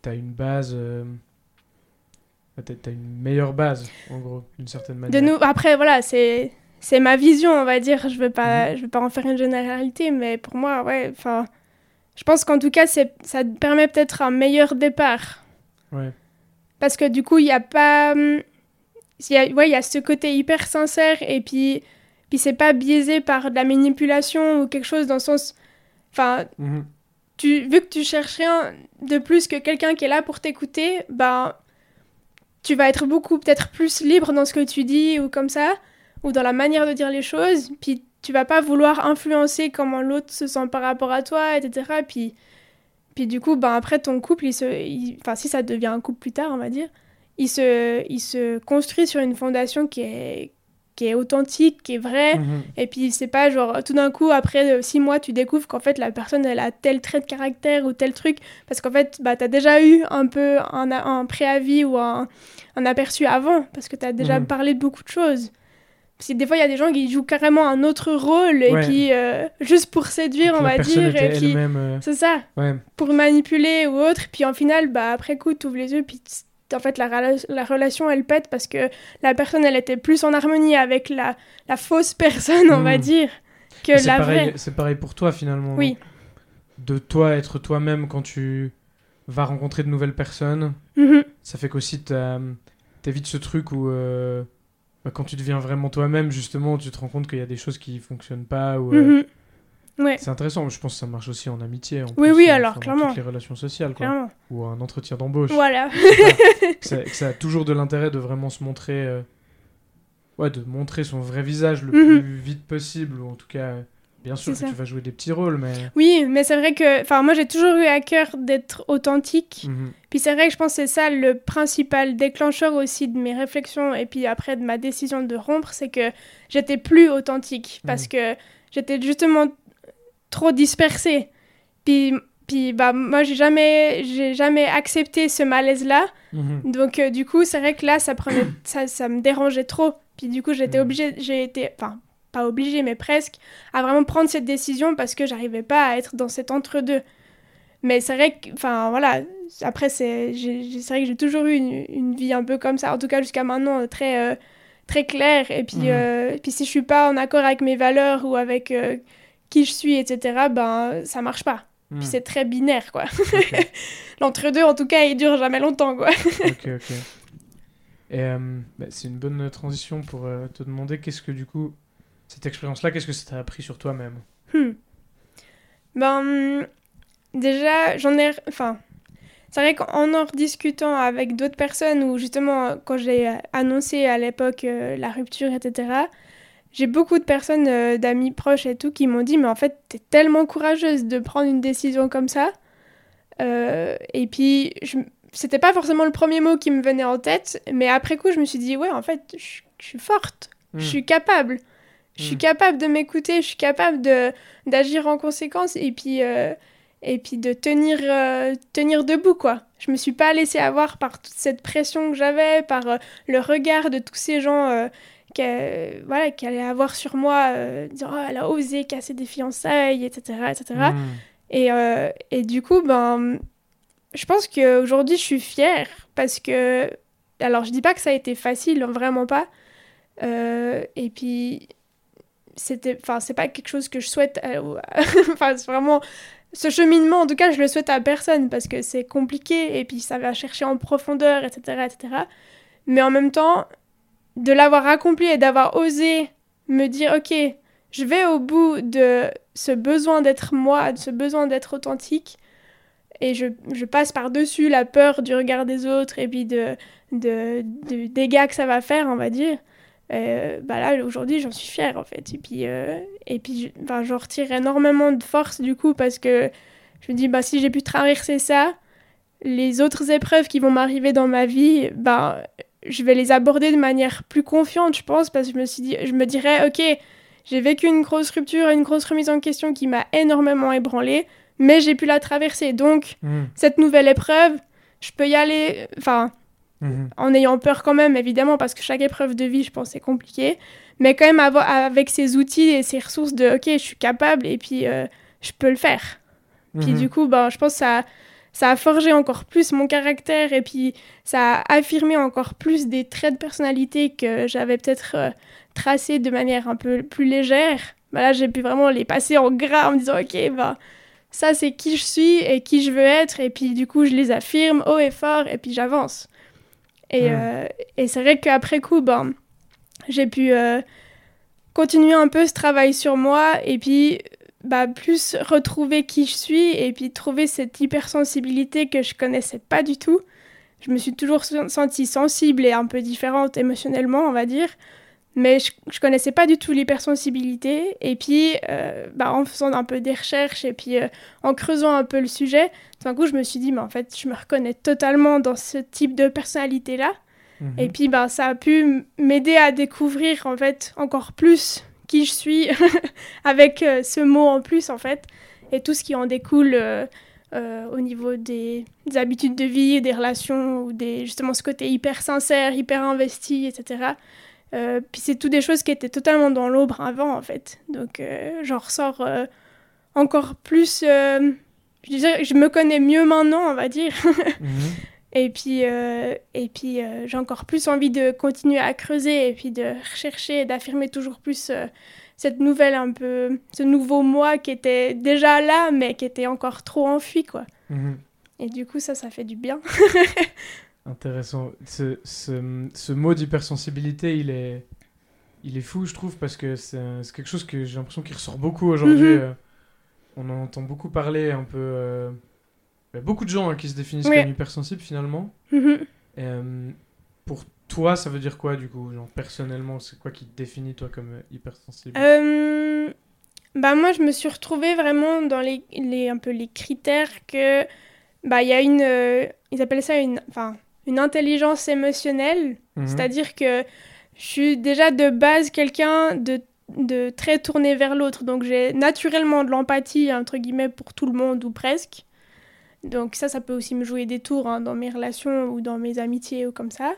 t'as une base. euh, t'as t'as une meilleure base, en gros, d'une certaine manière. De nous, après, voilà, c'est c'est ma vision, on va dire. Je veux pas, je veux pas en faire une généralité, mais pour moi, ouais, enfin, je pense qu'en tout cas, c'est ça permet peut-être un meilleur départ. Ouais. Parce que du coup, il n'y a pas. hum, Il y a, ouais, il y a ce côté hyper sincère et puis, puis c'est pas biaisé par de la manipulation ou quelque chose dans le sens. Enfin, Mhm. tu, vu que tu cherches rien de plus que quelqu'un qui est là pour t'écouter, ben, tu vas être beaucoup peut-être plus libre dans ce que tu dis ou comme ça, ou dans la manière de dire les choses, puis tu vas pas vouloir influencer comment l'autre se sent par rapport à toi, etc. Puis, puis du coup, ben, après ton couple, il se, il- enfin si ça devient un couple plus tard, on va dire, il se, il se construit sur une fondation qui est, qui est authentique, qui est vraie, Mhm. et puis c'est pas genre tout d'un coup après euh, six mois tu découvres qu'en fait la personne elle a tel trait de caractère ou tel truc parce qu'en fait bah t'as déjà eu un peu un, un préavis ou un, un aperçu avant parce que t'as déjà Mhm. parlé de beaucoup de choses. Parce que des fois il y a des gens qui jouent carrément un autre rôle et Ouais. puis euh, juste pour séduire on va dire euh, c'est ça Ouais. pour manipuler ou autre puis en final bah après coup tu ouvres les yeux puis en fait la, rela- la relation elle pète parce que la personne elle était plus en harmonie avec la, la fausse personne on va Mhm. dire que la pareil, vraie c'est pareil pour toi finalement. Oui. De toi être toi-même quand tu va rencontrer de nouvelles personnes. Mhm. Ça fait qu'aussi t'évites ce truc où euh, bah, quand tu deviens vraiment toi-même, justement, tu te rends compte qu'il y a des choses qui fonctionnent pas. Ou, euh, Mhm. Ouais, C'est intéressant, je pense que ça marche aussi en amitié. En Oui, plus, oui, euh, alors, clairement. toutes les relations sociales, quoi. clairement. Ou un entretien d'embauche. Voilà. que, ça, que ça a toujours de l'intérêt de vraiment se montrer. euh, Ouais, de montrer son vrai visage le Mhm. plus vite possible, ou en tout cas. Bien sûr que ça. tu vas jouer des petits rôles, mais. Oui, mais c'est vrai que, enfin, moi j'ai toujours eu à cœur d'être authentique. Mhm. Puis c'est vrai que je pense que c'est ça le principal déclencheur aussi de mes réflexions et puis après de ma décision de rompre, c'est que j'étais plus authentique parce Mhm. que j'étais justement trop dispersée. Puis, puis bah moi j'ai jamais, j'ai jamais accepté ce malaise-là. Mhm. Donc euh, du coup c'est vrai que là ça prenait, ça, ça me dérangeait trop. Puis du coup j'étais obligée, j'ai été, enfin pas obligée mais presque, à vraiment prendre cette décision parce que j'arrivais pas à être dans cet entre-deux. Mais c'est vrai que, enfin voilà, après c'est, vrai que j'ai toujours eu une, une vie un peu comme ça, en tout cas jusqu'à maintenant très, euh, très claire. Et puis, Mhm. euh, et puis si je suis pas en accord avec mes valeurs ou avec euh, qui je suis, etc., ben ça marche pas. Mhm. Puis c'est très binaire quoi. L'entre-deux en tout cas il dure jamais longtemps quoi. ok, ok. Et euh, bah, c'est une bonne transition pour euh, te demander qu'est-ce que du coup, cette expérience-là, qu'est-ce que ça t'a appris sur toi-même Hmm. Ben, hum, déjà, j'en ai. Enfin, c'est vrai qu'en en rediscutant avec d'autres personnes, ou justement, quand j'ai annoncé à l'époque euh, la rupture, etc., j'ai beaucoup de personnes, euh, d'amis proches et tout, qui m'ont dit Mais en fait, t'es tellement courageuse de prendre une décision comme ça. Euh, et puis, je... c'était pas forcément le premier mot qui me venait en tête, mais après coup, je me suis dit Ouais, en fait, je suis forte, je Mhm. suis capable. Je suis Mm. capable de m'écouter, je suis capable de d'agir en conséquence et puis euh, et puis de tenir euh, tenir debout quoi. Je me suis pas laissée avoir par toute cette pression que j'avais, par euh, le regard de tous ces gens qui voilà qui allaient avoir sur moi, dire oh, elle a osé casser des fiançailles, etc. etc. Et, euh, et du coup, ben, je pense qu'aujourd'hui, je suis fière parce que. Alors, je dis pas que ça a été facile, vraiment pas. Euh, et puis, c'était. Enfin, c'est pas quelque chose que je souhaite. au- Enfin, c'est vraiment. Ce cheminement, en tout cas, je le souhaite à personne parce que c'est compliqué et puis ça va chercher en profondeur, etc. etc. Mais en même temps, de l'avoir accompli et d'avoir osé me dire, ok, je vais au bout de ce besoin d'être moi, de ce besoin d'être authentique, et je, je passe par-dessus la peur du regard des autres et puis de, de, de dégâts que ça va faire, on va dire. Euh, bah là, aujourd'hui, j'en suis fière, en fait. Et puis, euh, et puis enfin, j'en retire énormément de force, du coup, parce que je me dis, bah, si j'ai pu traverser ça, les autres épreuves qui vont m'arriver dans ma vie, bah, je vais les aborder de manière plus confiante, je pense, parce que je me, suis dit, je me dirais, ok, j'ai vécu une grosse rupture, une grosse remise en question qui m'a énormément ébranlée, mais j'ai pu la traverser. Donc, Mhm. cette nouvelle épreuve, je peux y aller, enfin, Mhm. en ayant peur quand même, évidemment, parce que chaque épreuve de vie, je pense, c'est compliqué, mais quand même avec ces outils et ces ressources de, ok, je suis capable et puis euh, je peux le faire. Puis Mhm. du coup, ben, je pense que ça, ça a forgé encore plus mon caractère et puis ça a affirmé encore plus des traits de personnalité que j'avais peut-être euh, tracés de manière un peu plus légère. Ben là, j'ai pu vraiment les passer en gras en me disant, ok, ben, ça c'est qui je suis et qui je veux être et puis du coup, je les affirme haut et fort et puis j'avance. Et, euh, et c'est vrai qu'après coup, ben, j'ai pu euh, continuer un peu ce travail sur moi et puis bah, plus retrouver qui je suis et puis trouver cette hypersensibilité que je connaissais pas du tout. Je me suis toujours sen- sentie sensible et un peu différente émotionnellement, on va dire. Mais je, je connaissais pas du tout l'hypersensibilité. Et puis, euh, bah, en faisant un peu des recherches et puis euh, en creusant un peu le sujet, tout d'un coup, je me suis dit, mais en fait, je me reconnais totalement dans ce type de personnalité-là. Mhm. Et puis ben, ça a pu m'aider à découvrir en fait encore plus qui je suis avec euh, ce mot en plus en fait et tout ce qui en découle au niveau des, des habitudes de vie, des relations ou des justement ce côté hyper sincère, hyper investi, etc. Euh, puis c'est tout des choses qui étaient totalement dans l'ombre avant en fait. Donc euh, j'en ressors euh, encore plus. je dirais, je me connais mieux maintenant, on va dire. Mhm. Et puis, et puis j'ai encore plus envie de continuer à creuser et puis de rechercher et d'affirmer toujours plus cette nouvelle un peu, ce nouveau moi qui était déjà là mais qui était encore trop enfui quoi. Mhm. Et du coup, ça, ça fait du bien. Intéressant. Ce, ce, ce mot d'hypersensibilité, il est, il est fou, je trouve, parce que c'est quelque chose que j'ai l'impression qu'il ressort beaucoup aujourd'hui. Mhm. euh. on en entend beaucoup parler, un peu. euh, il y a beaucoup de gens hein, qui se définissent comme hypersensibles finalement. Mhm. Euh, pour toi, ça veut dire quoi du coup Genre, Personnellement, c'est quoi qui te définit toi comme hypersensible? Euh, bah moi, je me suis retrouvée vraiment dans les, les, un peu les critères que... Bah, il y a une... ils appellent ça une, enfin, une intelligence émotionnelle. Mhm. C'est-à-dire que je suis déjà de base quelqu'un de, de très tourné vers l'autre. Donc j'ai naturellement de l'empathie, entre guillemets, pour tout le monde ou presque. Donc ça, ça peut aussi me jouer des tours hein, dans mes relations ou dans mes amitiés ou comme ça.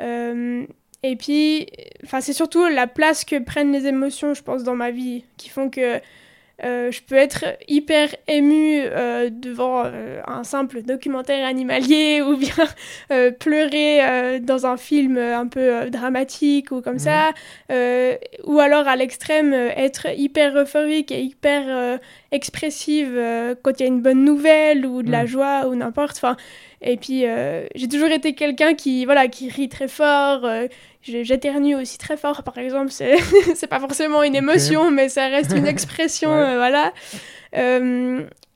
Euh, et puis, c'est surtout la place que prennent les émotions, je pense, dans ma vie, qui font que euh, je peux être hyper émue euh, devant euh, un simple documentaire animalier ou bien pleurer dans un film un peu dramatique ou comme Mhm. ça, ou alors à l'extrême être hyper euphorique et hyper expressive euh, quand il y a une bonne nouvelle ou de la Mhm. joie ou n'importe. Enfin, et puis euh, j'ai toujours été quelqu'un qui voilà qui rit très fort. euh, J'éternue aussi très fort, par exemple. C'est c'est pas forcément une émotion, mais ça reste une expression, Ouais. euh, voilà.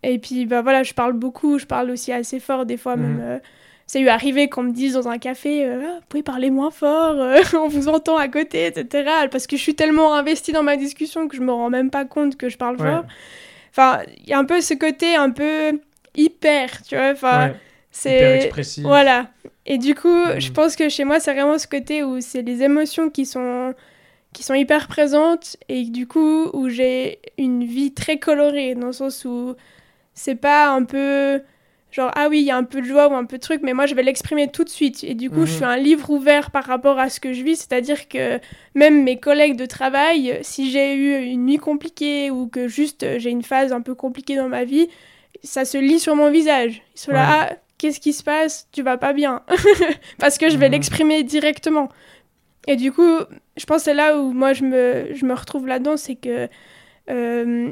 Et puis bah voilà, je parle beaucoup, je parle aussi assez fort des fois Mhm. même. euh, c'est eu arrivé qu'on me dise dans un café, euh, Ah, vous pouvez parler moins fort, euh, on vous entend à côté, etc. Parce que je suis tellement investie dans ma discussion que je me rends même pas compte que je parle Ouais. fort. Enfin, il y a un peu ce côté un peu hyper, tu vois. Enfin, Ouais, c'est expressif. voilà. Et du coup, Mhm. je pense que chez moi, c'est vraiment ce côté où c'est les émotions qui sont qui sont hyper présentes et du coup où j'ai une vie très colorée dans le sens où c'est pas un peu genre ah oui il y a un peu de joie ou un peu de truc mais moi je vais l'exprimer tout de suite. Et du coup Mhm. je suis un livre ouvert par rapport à ce que je vis. C'est à dire que même mes collègues de travail si j'ai eu une nuit compliquée ou que juste euh, j'ai une phase un peu compliquée dans ma vie ça se lit sur mon visage. Ils sont là ah qu'est-ce qui se passe? Tu vas pas bien. Parce que je vais Mhm. l'exprimer directement. Et du coup je pense que c'est là où moi je me, je me retrouve là-dedans c'est que euh,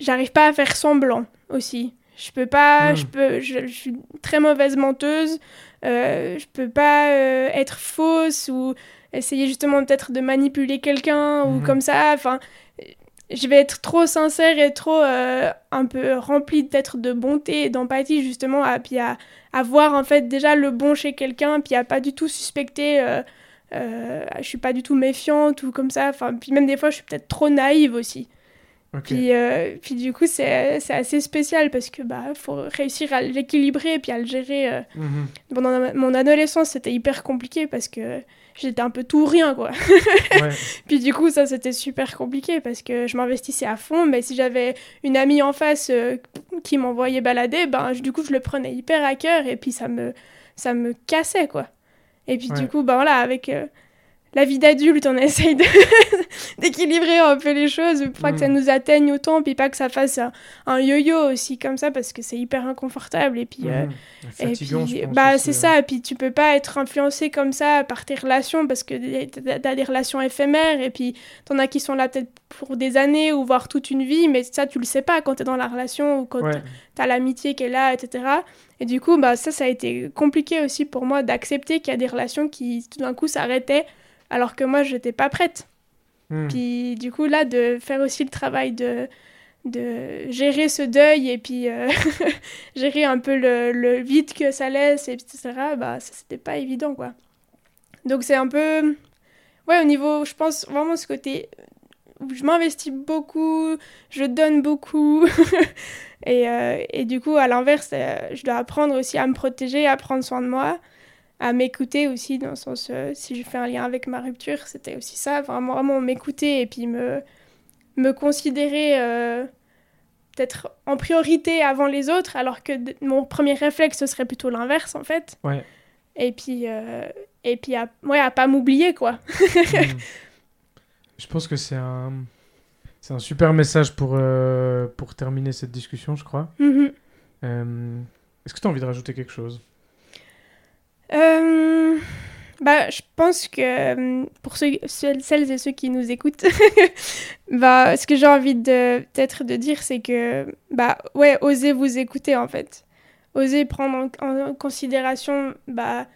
j'arrive pas à faire semblant aussi. Je peux pas, Mm. je peux, je, je suis très mauvaise menteuse. Euh, je peux pas euh, être fausse ou essayer justement peut-être de manipuler quelqu'un ou Mhm. comme ça. Enfin, je vais être trop sincère et trop euh, un peu remplie peut-être de bonté et d'empathie justement, à, puis à, à voir en fait déjà le bon chez quelqu'un, puis à pas du tout suspecter. Euh, je suis pas du tout méfiante ou comme ça. Enfin, puis même des fois, je suis peut-être trop naïve aussi. Puis, euh, puis du coup, c'est assez spécial parce que bah faut réussir à l'équilibrer puis à le gérer. euh. Mhm. Pendant ma- mon adolescence, c'était hyper compliqué parce que j'étais un peu tout ou rien quoi. Ouais. Puis du coup, ça c'était super compliqué parce que je m'investissais à fond, mais si j'avais une amie en face euh, qui m'envoyait balader, ben je- du coup, je le prenais hyper à cœur et puis ça me ça me cassait quoi. Et puis Ouais. du coup, ben voilà, avec la vie d'adulte, on essaye d'équilibrer un peu les choses pour pas que ça Mm. nous atteigne autant, puis pas que ça fasse un, un yo-yo aussi comme ça parce que c'est hyper inconfortable et puis euh, Mhm. et puis, bah c'est euh. ça, et puis tu peux pas être influencé comme ça par tes relations parce que t'as t'as des relations éphémères et puis t'en as qui sont là peut-être pour des années ou voire toute une vie, mais ça tu le sais pas quand t'es dans la relation ou quand Ouais. t'as l'amitié qui est là, etc. Et du coup, bah ça, ça a été compliqué aussi pour moi d'accepter qu'il y a des relations qui tout d'un coup s'arrêtaient alors que moi j'étais pas prête. Mhm. Puis du coup là de faire aussi le travail de de gérer ce deuil et puis euh, gérer un peu le, le vide que ça laisse etc bah ça c'était pas évident quoi donc c'est un peu ouais au niveau je pense vraiment ce côté je m'investis beaucoup je donne beaucoup et, euh, et du coup à l'inverse euh, je dois apprendre aussi à me protéger à prendre soin de moi à m'écouter aussi dans le sens euh, si je fais un lien avec ma rupture c'était aussi ça vraiment vraiment m'écouter et puis me me considérer euh, peut-être en priorité avant les autres alors que mon premier réflexe ce serait plutôt l'inverse en fait Ouais. et puis euh, et puis à, ouais à pas m'oublier quoi Mhm. Je pense que c'est un, c'est un super message pour, euh, pour terminer cette discussion, je crois. Mhm. Euh, Est-ce que tu as envie de rajouter quelque chose? Euh, Bah, je pense que euh, pour ceux, celles et ceux qui nous écoutent, bah, ce que j'ai envie de peut-être de dire, c'est que bah ouais, osez vous écouter en fait, osez prendre en, en considération bah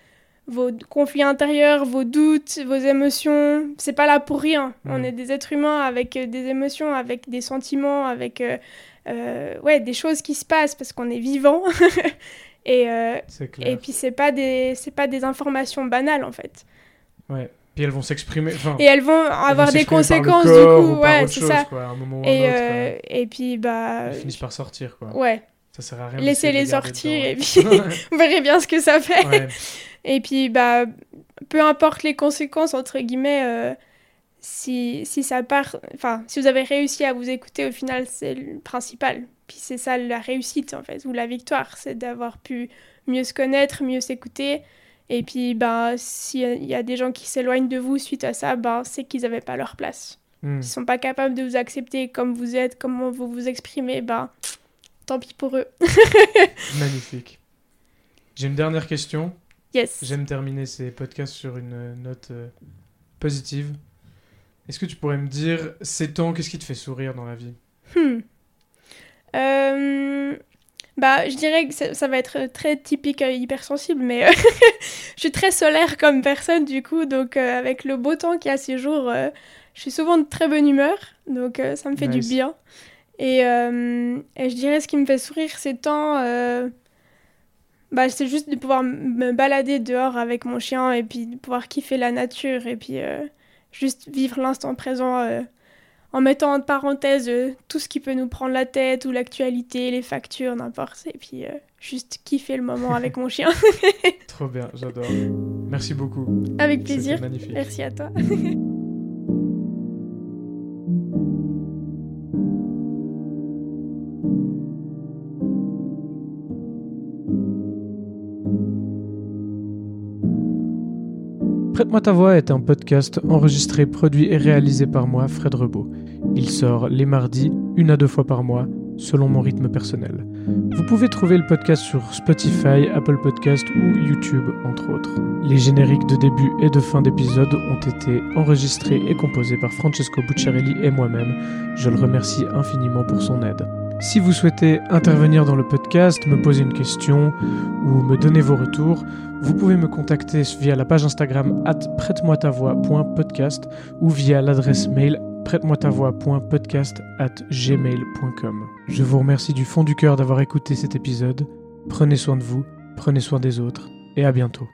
vos conflits intérieurs, vos doutes, vos émotions. C'est pas là pour rien. On Mm. est des êtres humains avec euh, des émotions, avec des sentiments, avec euh, euh, ouais des choses qui se passent parce qu'on est vivant. et euh, et puis c'est pas des pas des informations banales en fait. Ouais. Puis elles vont s'exprimer. Et elles vont elles vont avoir des conséquences corps du ou coup, ouais, c'est ça. quoi, à un moment ou un Et autre, euh, et puis bah elles finissent par sortir, quoi. ouais, Ça sert à rien. laissez-les sortir et puis vous verrez bien ce que ça fait. Ouais. Et puis bah peu importe les conséquences entre guillemets euh, si, si ça part enfin si vous avez réussi à vous écouter au final c'est le principal. Puis c'est ça la réussite en fait ou la victoire, c'est d'avoir pu mieux se connaître, mieux s'écouter. Et puis bah s'il y a des gens qui s'éloignent de vous suite à ça, bah c'est qu'ils n'avaient pas leur place. Hmm. Ils sont pas capables de vous accepter comme vous êtes, comment vous vous exprimez, bah tant pis pour eux. Magnifique. J'ai une dernière question. Yes. J'aime terminer ces podcasts sur une note euh, positive. Est-ce que tu pourrais me dire, ces temps, qu'est-ce qui te fait sourire dans la vie? Hmm. Euh, Bah, je dirais que ça, ça va être très typique euh, hypersensible, mais euh, je suis très solaire comme personne du coup, donc euh, avec le beau temps qu'il y a ces jours, euh, je suis souvent de très bonne humeur, donc ça me fait Nice. du bien. Et, et je dirais ce qui me fait sourire ces temps, bah, c'est juste de pouvoir me balader dehors avec mon chien et puis de pouvoir kiffer la nature et puis juste vivre l'instant présent en mettant entre parenthèses euh, tout ce qui peut nous prendre la tête ou l'actualité, les factures, n'importe. Et puis euh, juste kiffer le moment avec mon chien. Trop bien, j'adore. Merci beaucoup. avec plaisir. magnifique. Merci à toi. Prête-moi ta voix est un podcast enregistré, produit et réalisé par moi, Fred Rebaud. Il sort les mardis, une à deux fois par mois, selon mon rythme personnel. Vous pouvez trouver le podcast sur Spotify, Apple Podcast ou YouTube, entre autres. Les génériques de début et de fin d'épisode ont été enregistrés et composés par Francesco Bucciarelli et moi-même. Je le remercie infiniment pour son aide. Si vous souhaitez intervenir dans le podcast, me poser une question ou me donner vos retours, vous pouvez me contacter via la page Instagram at prête-moi-ta-voix.podcast ou via l'adresse mail prête-moi-ta-voix.podcast at gmail.com. Je vous remercie du fond du cœur d'avoir écouté cet épisode. Prenez soin de vous, prenez soin des autres et à bientôt.